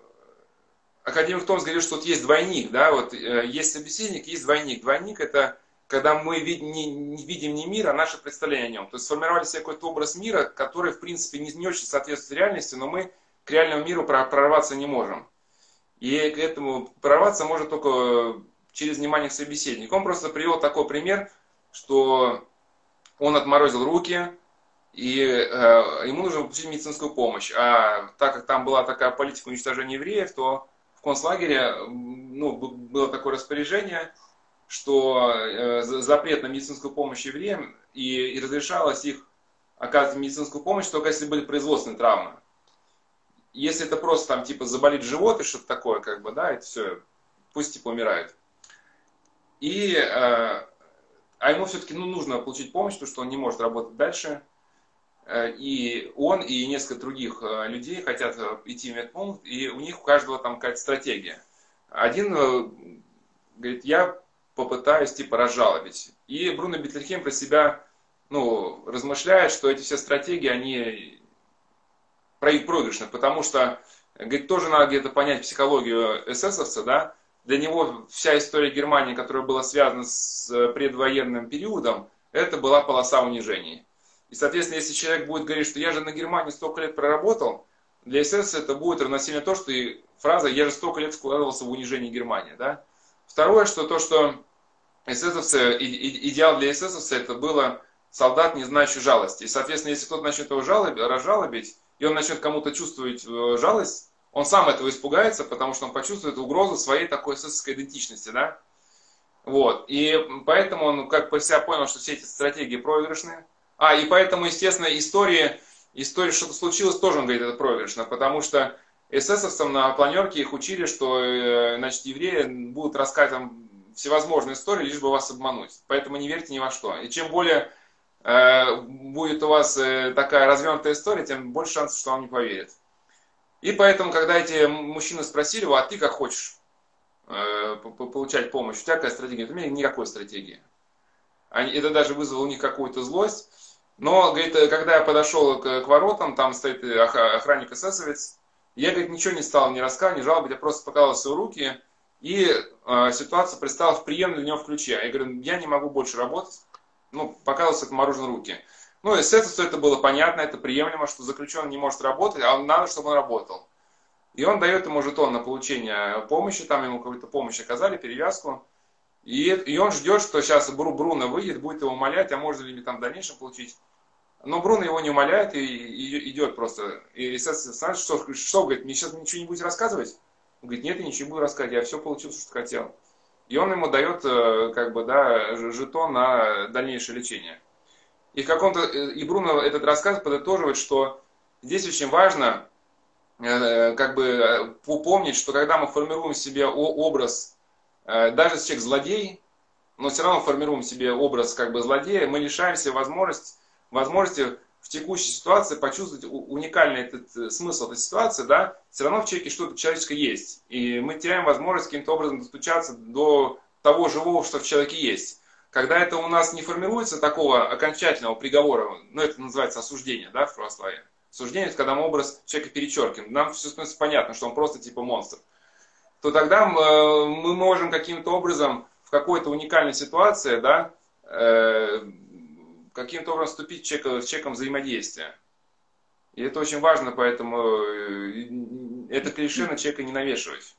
академик Томс говорил, что вот есть двойник, да, вот э, есть собеседник, есть двойник. Двойник это когда мы вид, не, не видим не мир, а наше представление о нем. То есть сформировали себе какой-то образ мира, который, в принципе, не, не очень соответствует реальности, но мы к реальному миру прорваться не можем. И к этому прорваться можно только через внимание к собеседнику. Он просто привел такой пример – что он отморозил руки, и э, ему нужно получить медицинскую помощь. А так как там была такая политика уничтожения евреев, то в концлагере ну, было такое распоряжение, что э, запрет на медицинскую помощь евреям, и, и разрешалось их оказывать медицинскую помощь только если были производственные травмы. Если это просто там типа заболит живот и что-то такое, как бы, да, это все, пусть типа умирают. И э, а ему все-таки ну, нужно получить помощь, потому что он не может работать дальше. Э, и он, и несколько других э, людей хотят э, идти в медпункт, и у них у каждого там какая-то стратегия. Один говорит, я попытаюсь типа разжалобить. И Бруно Бетлихем про себя ну, размышляет, что эти все стратегии, они проигрышны, потому что, говорит, тоже надо где-то понять психологию эсэсовца, да, для него вся история Германии, которая была связана с предвоенным периодом, это была полоса унижений. И, соответственно, если человек будет говорить, что я же на Германии столько лет проработал, для СС это будет равносильно то, что и фраза «я же столько лет вкладывался в унижение Германии». Да? Второе, что то, что эсэсовцы, идеал для эсэсовца это было солдат, не знающий жалости. И, соответственно, если кто-то начнет его жалобить, разжалобить, и он начнет кому-то чувствовать э, жалость, он сам этого испугается, потому что он почувствует угрозу своей такой эсэсовской идентичности, да? Вот. И поэтому он как бы себя понял, что все эти стратегии проигрышные. А, и поэтому, естественно, истории, история, что-то случилось, тоже, он говорит, это проигрышно, потому что эсэсовцам на планерке их учили, что, э, значит, евреи будут рассказывать там всевозможные истории, лишь бы вас обмануть. Поэтому не верьте ни во что. И чем более э, будет у вас э, такая развернутая история, тем больше шансов, что вам не поверят. И поэтому, когда эти мужчины спросили его, а ты как хочешь э, получать помощь, у тебя какая стратегия? У меня никакой стратегии. Они, это даже вызвало у них какую-то злость. Но, говорит, когда я подошел к, к воротам, там стоит охранник эсэсовец, я, говорит, ничего не стал, не рассказывал, не жалобать, я просто показал свои руки, и э, ситуация пристала в приемный для него в ключе. Я говорю, я не могу больше работать, ну, показывался как мороженое руки. Ну, естественно, это было понятно, это приемлемо, что заключенный не может работать, а надо, чтобы он работал. И он дает ему жетон на получение помощи, там ему какую-то помощь оказали, перевязку. И, и он ждет, что сейчас Бру, Бруно выйдет, будет его умолять, а можно ли там в дальнейшем получить. Но Бруно его не умоляет и, и идет просто. И, естественно, что, что, говорит, мне сейчас ничего не будете рассказывать? Он говорит, нет, я ничего не буду рассказывать, я все получил, что хотел. И он ему дает, э, как бы, да, жетон на дальнейшее лечение. И в каком-то, э, и Бруно этот рассказ подытоживает, что здесь очень важно э, как бы помнить, что когда мы формируем себе образ, даже если человек злодей, но все равно формируем себе образ как бы злодея, мы лишаемся возможности, возможности в текущей ситуации почувствовать уникальный этот смысл этой ситуации, да, все равно в человеке что-то человеческое есть. И мы теряем возможность каким-то образом достучаться до того живого, что в человеке есть. Когда это у нас не формируется такого окончательного приговора, ну это называется осуждение, да, в православии. Осуждение, это когда мы образ человека перечеркиваем. Нам все становится понятно, что он просто типа монстр. То тогда мы можем каким-то образом в какой-то уникальной ситуации, да, э, каким-то образом вступить в человеком взаимодействия. И это очень важно, поэтому э, это клише на человека не навешивать.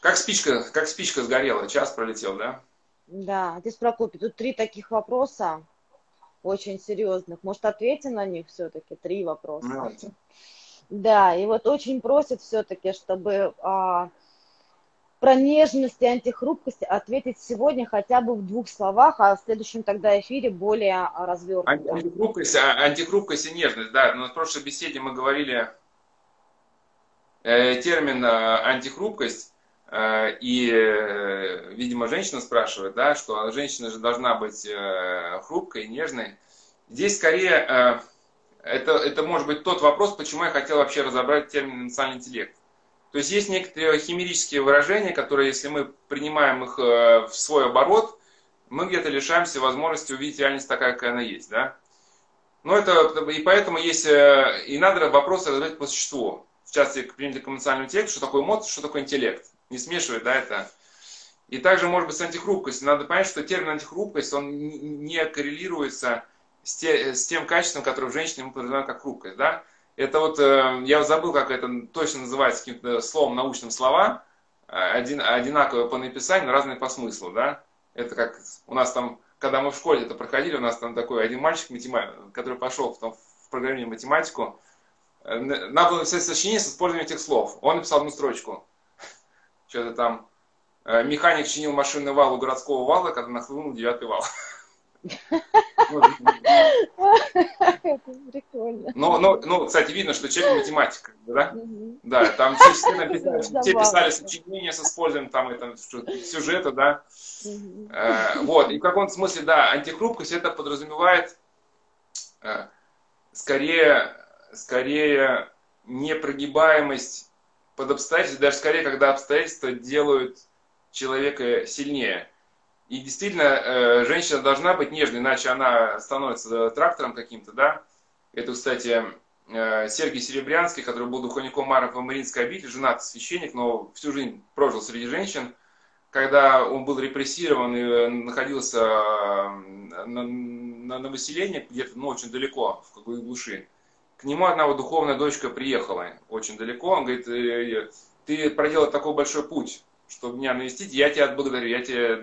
Как спичка, как спичка сгорела, час пролетел, да? Да, отец Прокопий, тут три таких вопроса очень серьезных. Может, ответим на них все-таки? Три вопроса. Давайте. Да, и вот очень просят все-таки, чтобы а, про нежность и антихрупкость ответить сегодня хотя бы в двух словах, а в следующем тогда эфире более развернуто. Антихрупкость, а, антихрупкость и нежность, да. На прошлой беседе мы говорили э, термин э, антихрупкость. Э, и, э, видимо, женщина спрашивает, да, что женщина же должна быть э, хрупкой, нежной. Здесь скорее это, это может быть тот вопрос, почему я хотел вообще разобрать термин эмоциональный интеллект. То есть есть некоторые химерические выражения, которые, если мы принимаем их в свой оборот, мы где-то лишаемся возможности увидеть реальность такая, какая она есть. Да? Но это, и поэтому есть, и надо вопросы разобрать по существу. В частности, к примеру, к эмоциональному интеллекту, что такое эмоция, что такое интеллект не смешивать, да, это. И также, может быть, с антихрупкостью. Надо понять, что термин антихрупкость, он не коррелируется с, те, с тем качеством, которое в женщине мы подразумеваем как хрупкость, да. Это вот, э, я забыл, как это точно называется, каким-то словом научным слова, один, одинаковые по написанию, разные по смыслу, да. Это как у нас там, когда мы в школе это проходили, у нас там такой один мальчик, который пошел в, там, в программе математику, э, надо было написать сочинение с использованием этих слов. Он написал одну строчку что-то там э, механик чинил машинный вал у городского вала, когда нахлынул девятый вал. Прикольно. Но, но, ну, кстати, видно, что человек математик, да? Да, там все, все, написали, все писали сочинения с использованием там, это, сюжета, да? Э, вот, и в каком-то смысле, да, антихрупкость это подразумевает э, скорее, скорее непрогибаемость под обстоятельства, даже скорее, когда обстоятельства делают человека сильнее. И действительно, э, женщина должна быть нежной, иначе она становится трактором каким-то, да. Это, кстати, э, Сергей Серебрянский, который был духовником Марова Мариинской обители, женат священник, но всю жизнь прожил среди женщин. Когда он был репрессирован и э, находился на, на, на выселении где-то, ну, очень далеко, в какой глуши, к нему одна вот духовная дочка приехала очень далеко. Он говорит, «Э, ты проделал такой большой путь, чтобы меня навестить, я тебя отблагодарю, я тебе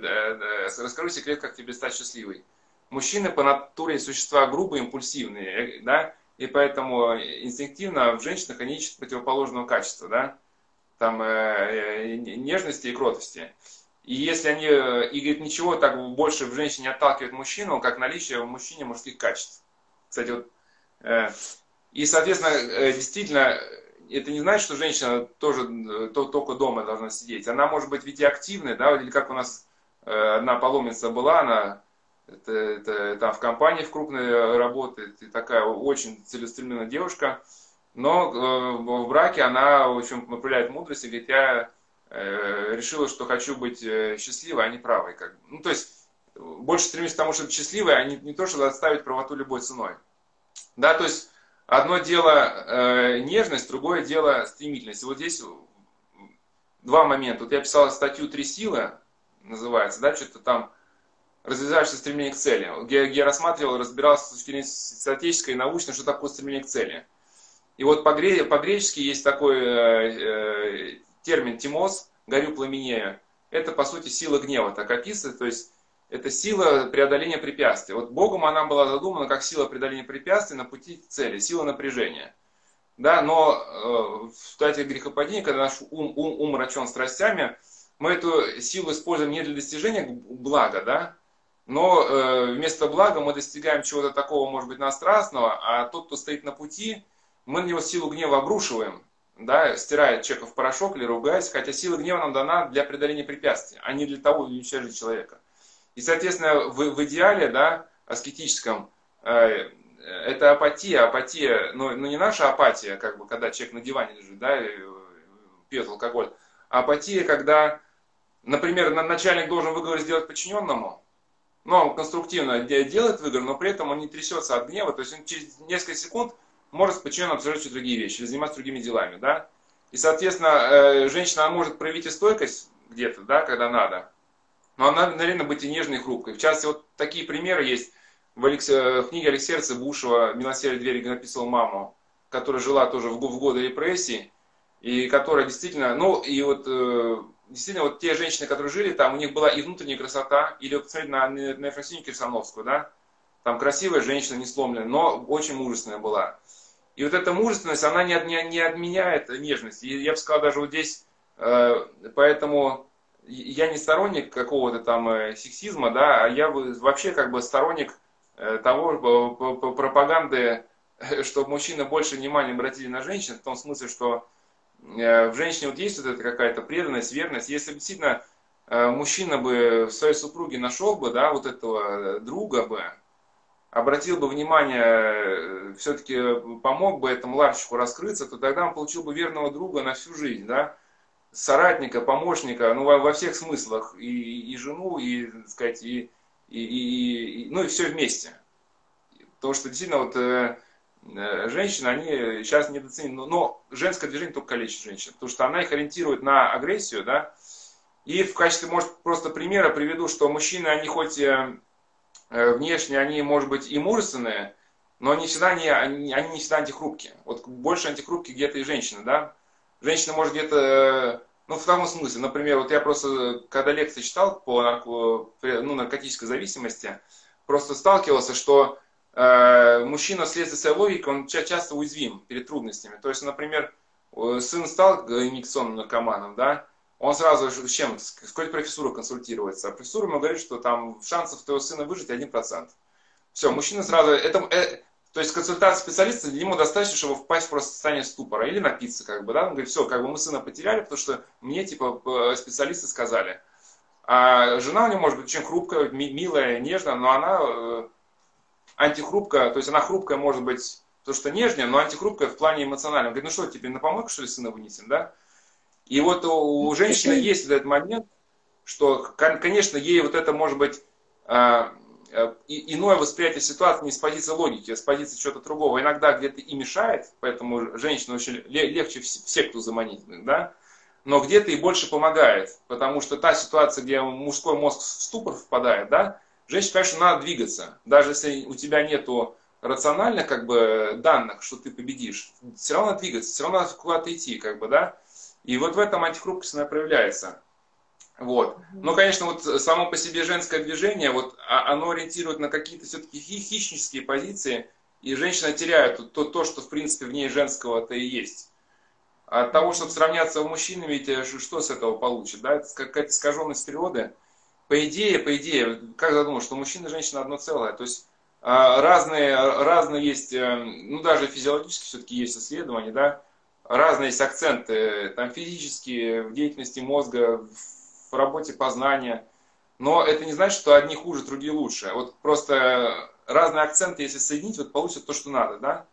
расскажу секрет, как тебе стать счастливой. Мужчины по натуре существа грубые, импульсивные, э, да, и поэтому инстинктивно в женщинах они ищут противоположного качества, да, там э, нежности и кротости. И если они, и говорит, ничего так больше в женщине отталкивает мужчину, как наличие в мужчине мужских качеств. Кстати, вот и, соответственно, э, действительно, это не значит, что женщина тоже э, только дома должна сидеть. Она может быть ведь и активной, да, или как у нас э, одна паломница была, она это, это там в компании в крупной работает, и такая очень целеустремленная девушка, но э, в браке она, в общем, проявляет мудрость и говорит, я э, решила, что хочу быть э, счастливой, а не правой. Как бы. Ну, то есть, больше стремлюсь к тому, чтобы счастливой, а не, не то, чтобы отставить правоту любой ценой. Да, то есть, одно дело э, нежность, другое дело стремительность. И вот здесь два момента. Вот я писал статью «Три силы», называется, да, что-то там развивающееся стремление к цели. Я, я рассматривал, разбирался с точки зрения статической и научной, что такое стремление к цели. И вот по-гречески есть такой э, э, термин «тимос», «горю пламенею». Это, по сути, сила гнева, так описывает. То есть, это сила преодоления препятствий. Вот Богом она была задумана как сила преодоления препятствий на пути к цели, сила напряжения. Да, но э, в стадии грехопадения, когда наш ум, ум, ум рачен страстями, мы эту силу используем не для достижения блага, да, но э, вместо блага мы достигаем чего-то такого, может быть, настрастного, а тот, кто стоит на пути, мы на него силу гнева обрушиваем, да, стирает человека в порошок или ругаясь, хотя сила гнева нам дана для преодоления препятствий, а не для того, чтобы уничтожить человека. И, соответственно, в, в идеале, да, аскетическом, э, это апатия, апатия, но, но не наша апатия, как бы, когда человек на диване лежит, да, и пьет алкоголь, а апатия, когда, например, начальник должен выговор сделать подчиненному, но он конструктивно делает выговор, но при этом он не трясется от гнева, то есть он через несколько секунд может с подчиненным обсуждать другие вещи, заниматься другими делами, да. И, соответственно, э, женщина может проявить и стойкость где-то, да, когда надо, но она, наверное, быть и нежной, и хрупкой. В частности, вот такие примеры есть в, Алекс... в книге Алексея Цыбушева «Милосердие двери», где написал маму, которая жила тоже в, в годы репрессий, и которая действительно, ну, и вот э, действительно, вот те женщины, которые жили там, у них была и внутренняя красота, или вот посмотреть на, на Ефросинью Кирсановскую, да, там красивая женщина, не сломленная, но очень мужественная была. И вот эта мужественность, она не, не, не отменяет нежность. И я бы сказал, даже вот здесь, э, поэтому я не сторонник какого-то там э, сексизма, да, а я вообще как бы сторонник э, того, пропаганды, чтобы мужчины больше внимания обратили на женщин, в том смысле, что в женщине вот есть вот эта какая-то преданность, верность. Если действительно мужчина бы в своей супруге нашел бы, да, вот этого друга бы, обратил бы внимание, э, все-таки помог бы этому ларчику раскрыться, то тогда он получил бы верного друга на всю жизнь, да, соратника, помощника, ну, во, во всех смыслах, и, и жену, и, так сказать, и, и, и, и, ну, и все вместе. Потому что действительно вот э, э женщины, они сейчас недооценены, но, но женское движение только калечит женщин, потому что она их ориентирует на агрессию, да, и в качестве, может, просто примера приведу, что мужчины, они хоть э, Э, внешне они, может быть, и мужественные, но они всегда не, они, они не всегда антихрупкие. Вот больше антихрупкие где-то и женщины, да. Женщина может где-то, э, ну, в таком смысле, например, вот я просто, когда лекции читал по нарко, ну, наркотической зависимости, просто сталкивался, что э, мужчина вследствие своей логики, он часто уязвим перед трудностями. То есть, например, сын стал инъекционным наркоманом, да, он сразу с чем, с какой профессурой консультируется. А профессура ему говорит, что там шансов твоего сына выжить 1%. Все, мужчина сразу, это, э, то есть консультация специалиста, ему достаточно, чтобы впасть в просто состояние ступора или напиться, как бы, да, он говорит, все, как бы мы сына потеряли, потому что мне, типа, специалисты сказали. А жена у него может быть очень хрупкая, милая, нежная, но она э, антихрупкая, то есть она хрупкая может быть, то что нежнее, но антихрупкая в плане эмоциональном. Он говорит, ну что, теперь на помойку, что ли, сына вынесем, да? И вот у женщины есть этот момент, что, конечно, ей вот это может быть а, а, иное восприятие ситуации не с позиции логики, а с позиции чего-то другого. Иногда где-то и мешает, поэтому женщина очень легче в секту заманить, да? но где-то и больше помогает, потому что та ситуация, где мужской мозг в ступор впадает, да, женщине, конечно, надо двигаться. Даже если у тебя нету рациональных как бы, данных, что ты победишь, все равно надо двигаться, все равно надо куда-то идти, как бы, да. И вот в этом антихрупкость она проявляется. Вот. Но, конечно, вот само по себе женское движение, вот, а, оно ориентирует на какие-то все-таки хищнические позиции, и женщина теряет то, то, что, в принципе, в ней женского-то и есть. От того, чтобы сравняться с мужчинами, ведь э, что с этого получит? Да? Это какая-то искаженность природы. По идее, по идее, как задумал, что мужчина и женщина одно целое. То есть а, разные, разные есть, э, ну даже физиологически все-таки есть исследования, да, разные есть акценты, там физические, в деятельности мозга, в работе познания. Но это не значит, что одни хуже, другие лучше. Вот просто разные акценты, если соединить, вот получится то, что надо, да?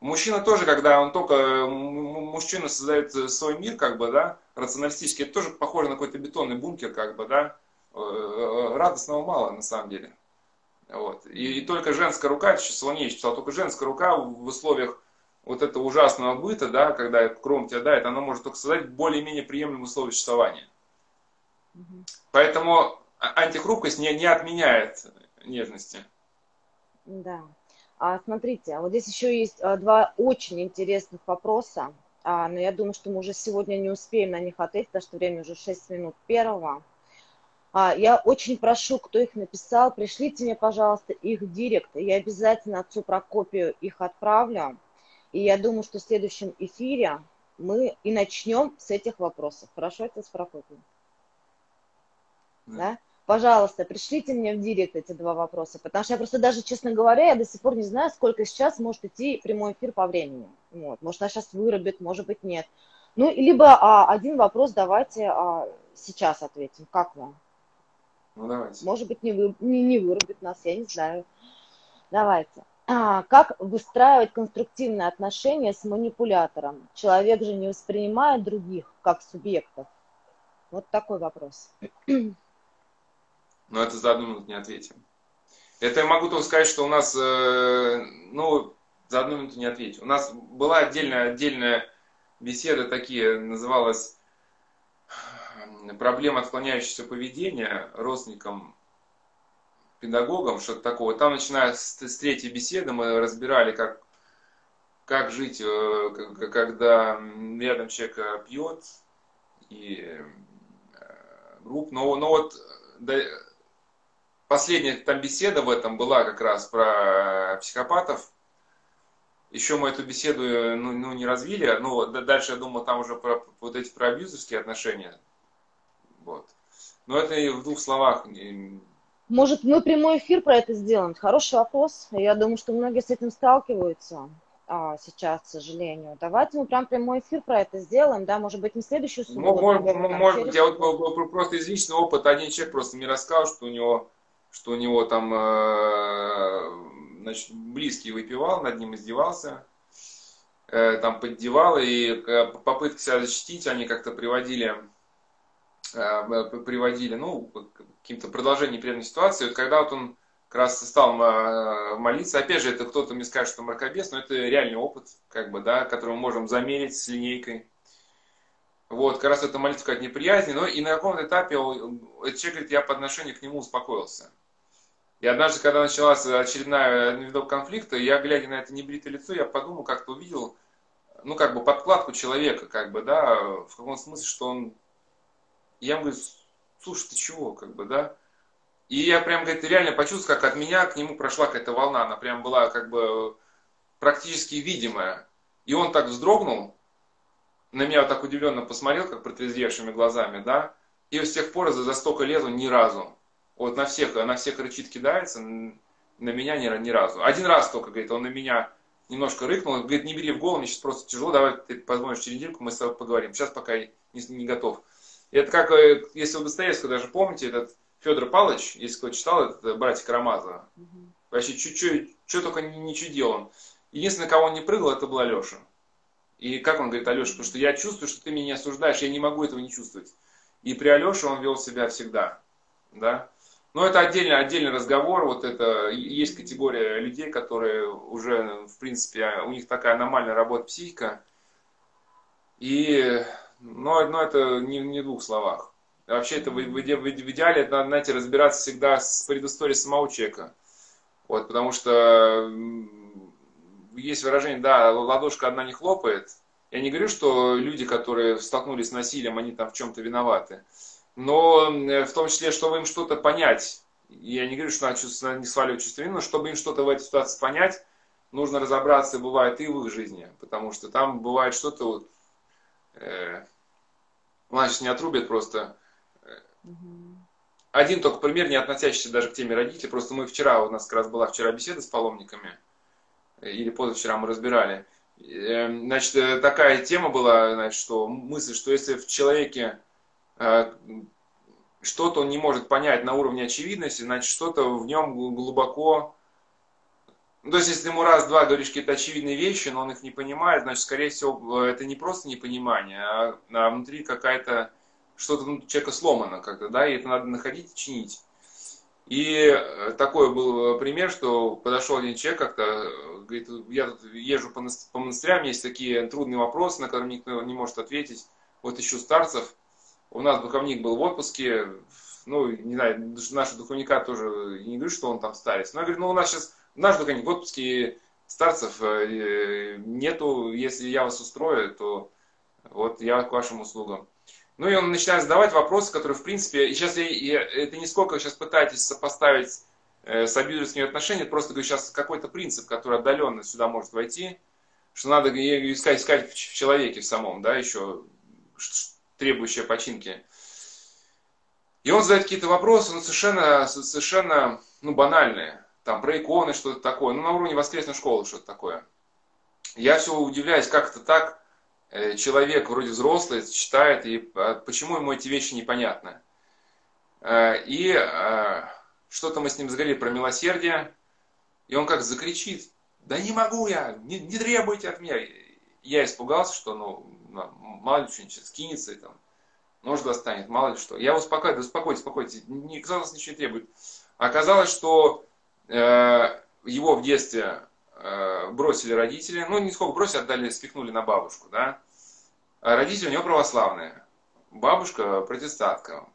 Мужчина тоже, когда он только, мужчина создает свой мир, как бы, да, рационалистически, это тоже похоже на какой-то бетонный бункер, как бы, да, э, э, радостного мало, на самом деле. Вот. И, и только женская рука, это еще Солоней читал, только женская рука в условиях вот этого ужасного быта, да, когда кром тебя дает, она может только создать более-менее приемлемые условия существования. Угу. Поэтому а, антихрупкость не, не отменяет нежности. Да. А, смотрите, вот здесь еще есть а, два очень интересных вопроса, а, но я думаю, что мы уже сегодня не успеем на них ответить, потому что время уже 6 минут первого. А, я очень прошу, кто их написал, пришлите мне, пожалуйста, их в директ. Я обязательно отцу Прокопию их отправлю. И я думаю, что в следующем эфире мы и начнем с этих вопросов. Хорошо, отец Прокопий? Да. пожалуйста, пришлите мне в директ эти два вопроса, потому что я просто даже, честно говоря, я до сих пор не знаю, сколько сейчас может идти прямой эфир по времени. Вот. Может, она сейчас вырубит, может быть, нет. Ну, либо а, один вопрос давайте а, сейчас ответим. Как вам? Ну, давайте. Может быть, не, вы, не, не вырубит нас, я не знаю. Давайте. А, как выстраивать конструктивные отношения с манипулятором? Человек же не воспринимает других как субъектов. Вот такой вопрос но это за одну минуту не ответим. Это я могу только сказать, что у нас, э, ну, за одну минуту не ответим. У нас была отдельная, отдельная беседа такие, называлась «Проблема отклоняющегося поведения родственникам педагогам, что-то такое. Там, начиная с, с третьей беседы, мы разбирали, как, как жить, э, когда рядом человек э, пьет, и групп. Но, но вот последняя там беседа в этом была как раз про психопатов. Еще мы эту беседу ну, ну, не развили, но дальше я думаю там уже про вот эти про абьюзерские отношения. Вот. Но это и в двух словах. Может, мы прямой эфир про это сделаем? Хороший вопрос. Я думаю, что многие с этим сталкиваются а, сейчас, к сожалению. Давайте мы прям прямой эфир про это сделаем, да, может быть, не следующую субботу. Может, может быть, я вот просто из личного опыта один человек просто мне рассказал, что у него что у него там э, значит, близкий выпивал, над ним издевался, э, там поддевал, и э, попытки себя защитить они как-то приводили, приводили, ну, к каким-то продолжениям неприятной ситуации. Вот когда вот он как раз стал молиться, опять же, это кто-то мне скажет, что мракобес, но это реальный опыт, как бы, да, который мы можем замерить с линейкой. Вот, как раз эта молитва как неприязни, но и на каком-то этапе этот человек говорит, я по отношению к нему успокоился. И однажды, когда началась очередная видок конфликта, я, глядя на это небритое лицо, я подумал, как-то увидел, ну, как бы подкладку человека, как бы, да, в каком смысле, что он... Я ему говорю, слушай, ты чего, как бы, да? И я прям, говорит, реально почувствовал, как от меня к нему прошла какая-то волна, она прям была, как бы, практически видимая. И он так вздрогнул, на меня вот так удивленно посмотрел, как протрезвевшими глазами, да, и с тех пор за, за столько лет он ни разу вот на всех, на всех рычит, кидается, на меня ни, ни разу. Один раз только, говорит, он на меня немножко рыкнул, говорит, не бери в голову, мне сейчас просто тяжело, давай ты позвонишь через недельку, мы с тобой поговорим. Сейчас пока не, не готов. И это как, э, если у Достоевского даже помните, этот Федор Павлович, если кто читал, это э, братья Карамазова. Угу. Вообще, что только не чудил он. Единственное, кого он не прыгал, это был Алеша. И как он говорит, Алеша, потому что я чувствую, что ты меня не осуждаешь, я не могу этого не чувствовать. И при Алеше он вел себя всегда. Да? Но это отдельный, отдельный разговор. Вот это есть категория людей, которые уже, в принципе, у них такая аномальная работа психика. И, но, но это не, не в двух словах. Вообще это в, в, в, в идеале, это надо, знаете, разбираться всегда с предысторией самого человека. Вот, потому что есть выражение, да, ладошка одна не хлопает. Я не говорю, что люди, которые столкнулись с насилием, они там в чем-то виноваты но э, в том числе, чтобы им что-то понять. Я не говорю, что надо чувство, не сваливать чувство вины, но чтобы им что-то в этой ситуации понять, нужно разобраться, бывает, и в их жизни. Потому что там бывает что-то вот... Э, значит, не отрубят просто. Один только пример, не относящийся даже к теме родителей. Просто мы вчера, у нас как раз была вчера беседа с паломниками, или позавчера мы разбирали. Э, значит, э, такая тема была, значит, что мысль, что если в человеке что-то он не может понять на уровне очевидности, значит, что-то в нем глубоко... Ну, то есть, если ему раз-два говоришь какие-то очевидные вещи, но он их не понимает, значит, скорее всего, это не просто непонимание, а, а внутри какая-то что-то у человека сломано как-то, да, и это надо находить и чинить. И э, такой был пример, что подошел один человек как-то, э, говорит, я тут езжу по монастырям, есть такие трудные вопросы, на которые никто не может ответить. Вот ищу старцев. У нас духовник был в отпуске, ну, не знаю, наши духовника тоже не говорю, что он там старец. Но я говорю, ну, у нас сейчас наш духовник в отпуске, старцев э, нету, если я вас устрою, то вот я к вашим услугам. Ну и он начинает задавать вопросы, которые, в принципе, сейчас я, я, это не сколько сейчас пытаетесь сопоставить э, с абьюзерскими отношениями, просто говорю сейчас какой-то принцип, который отдаленно сюда может войти, что надо искать, искать в человеке в самом, да, еще требующие починки. И он задает какие-то вопросы, ну, совершенно, совершенно, ну, банальные. Там про иконы что-то такое, ну, на уровне воскресной школы что-то такое. Я все удивляюсь, как это так, Э, человек вроде взрослый читает, и а, почему ему эти вещи непонятны. Э, и э, что-то мы с ним заговорили про милосердие, и он как закричит, да не могу я, не, не требуйте от меня. Я испугался, что ну, мало ли что-нибудь скинется и там нож достанет, мало ли что. Я успокаиваю, да успокойтесь, успокойтесь, никто нас ничего не требует. Оказалось, что э, его в детстве Э, бросили родители, ну не сколько бросили, отдали, спихнули на бабушку, да. А родители у него православные, бабушка протестантка.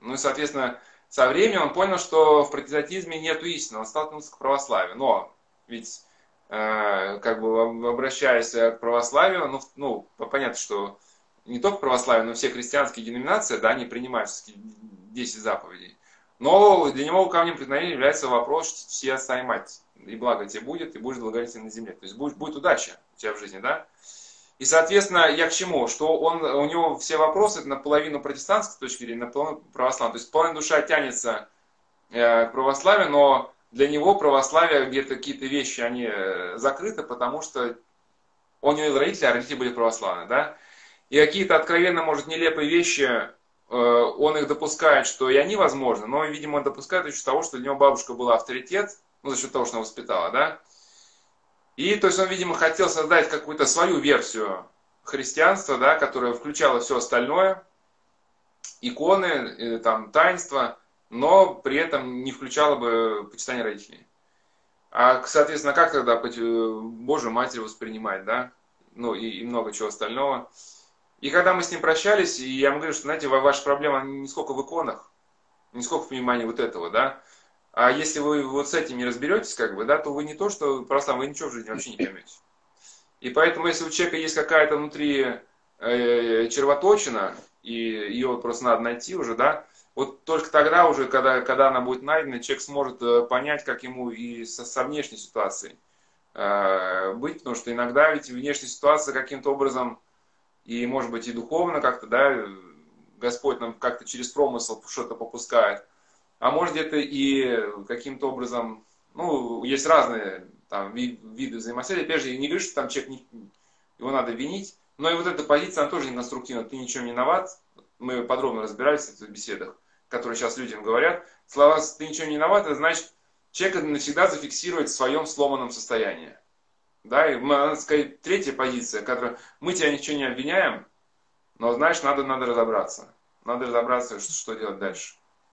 Ну и, соответственно, со временем он понял, что в протестантизме нет истины, он столкнулся к православию. Но ведь, как бы обращаясь к православию, ну, ну, понятно, что не только православие, но все христианские деноминации, да, они принимают 10 заповедей. Но для него камнем преткновения является вопрос «все отца мать» и благо тебе будет, и будешь благодетелен на земле. То есть будет, будет удача у тебя в жизни, да? И, соответственно, я к чему? Что он, у него все вопросы наполовину протестантской точки зрения, наполовину православной. То есть полная душа тянется э, к православию, но для него православие где-то какие-то вещи, они э, закрыты, потому что он не родители, а родители были православные, да? И какие-то откровенно, может, нелепые вещи, э, он их допускает, что и они возможны, но, видимо, он допускает еще того, что для него бабушка была авторитет, ну, за счет того, что она воспитала, да. И, то есть, он, видимо, хотел создать какую-то свою версию христианства, да, которая включала все остальное, иконы, э, там, таинства, но при этом не включала бы почитание родителей. А, соответственно, как тогда Божию Матерь воспринимать, да? Ну, и, и много чего остального. И когда мы с ним прощались, и я ему говорю, что, знаете, ваша проблема не сколько в иконах, не сколько в понимании вот этого, да, а если вы вот с этим не разберетесь, как бы, да, то вы не то, что православный, вы ничего в жизни вообще не поймете. И поэтому, если у человека есть какая-то внутри э, червоточина, и ее просто надо найти уже, да, вот только тогда уже, когда, когда она будет найдена, человек сможет э, понять, как ему и со, со внешней ситуацией э, быть, потому что иногда ведь внешняя ситуация каким-то образом, и может быть и духовно как-то, да, Господь нам как-то через промысл что-то попускает, а может где-то и каким-то образом, ну, есть разные там виды взаимосвязи. Опять же, я не говорю, что там человек, не, его надо винить, но и вот эта позиция, она тоже не конструктивна. Ты ничего не виноват. Мы подробно разбирались в этих беседах, которые сейчас людям говорят. Слова «ты ничего не виноват» это значит, человек навсегда зафиксирует в своем сломанном состоянии. Да, и надо сказать, третья позиция, которая мы тебя ничего не обвиняем, но знаешь, надо, надо разобраться. Надо разобраться, что, что делать дальше.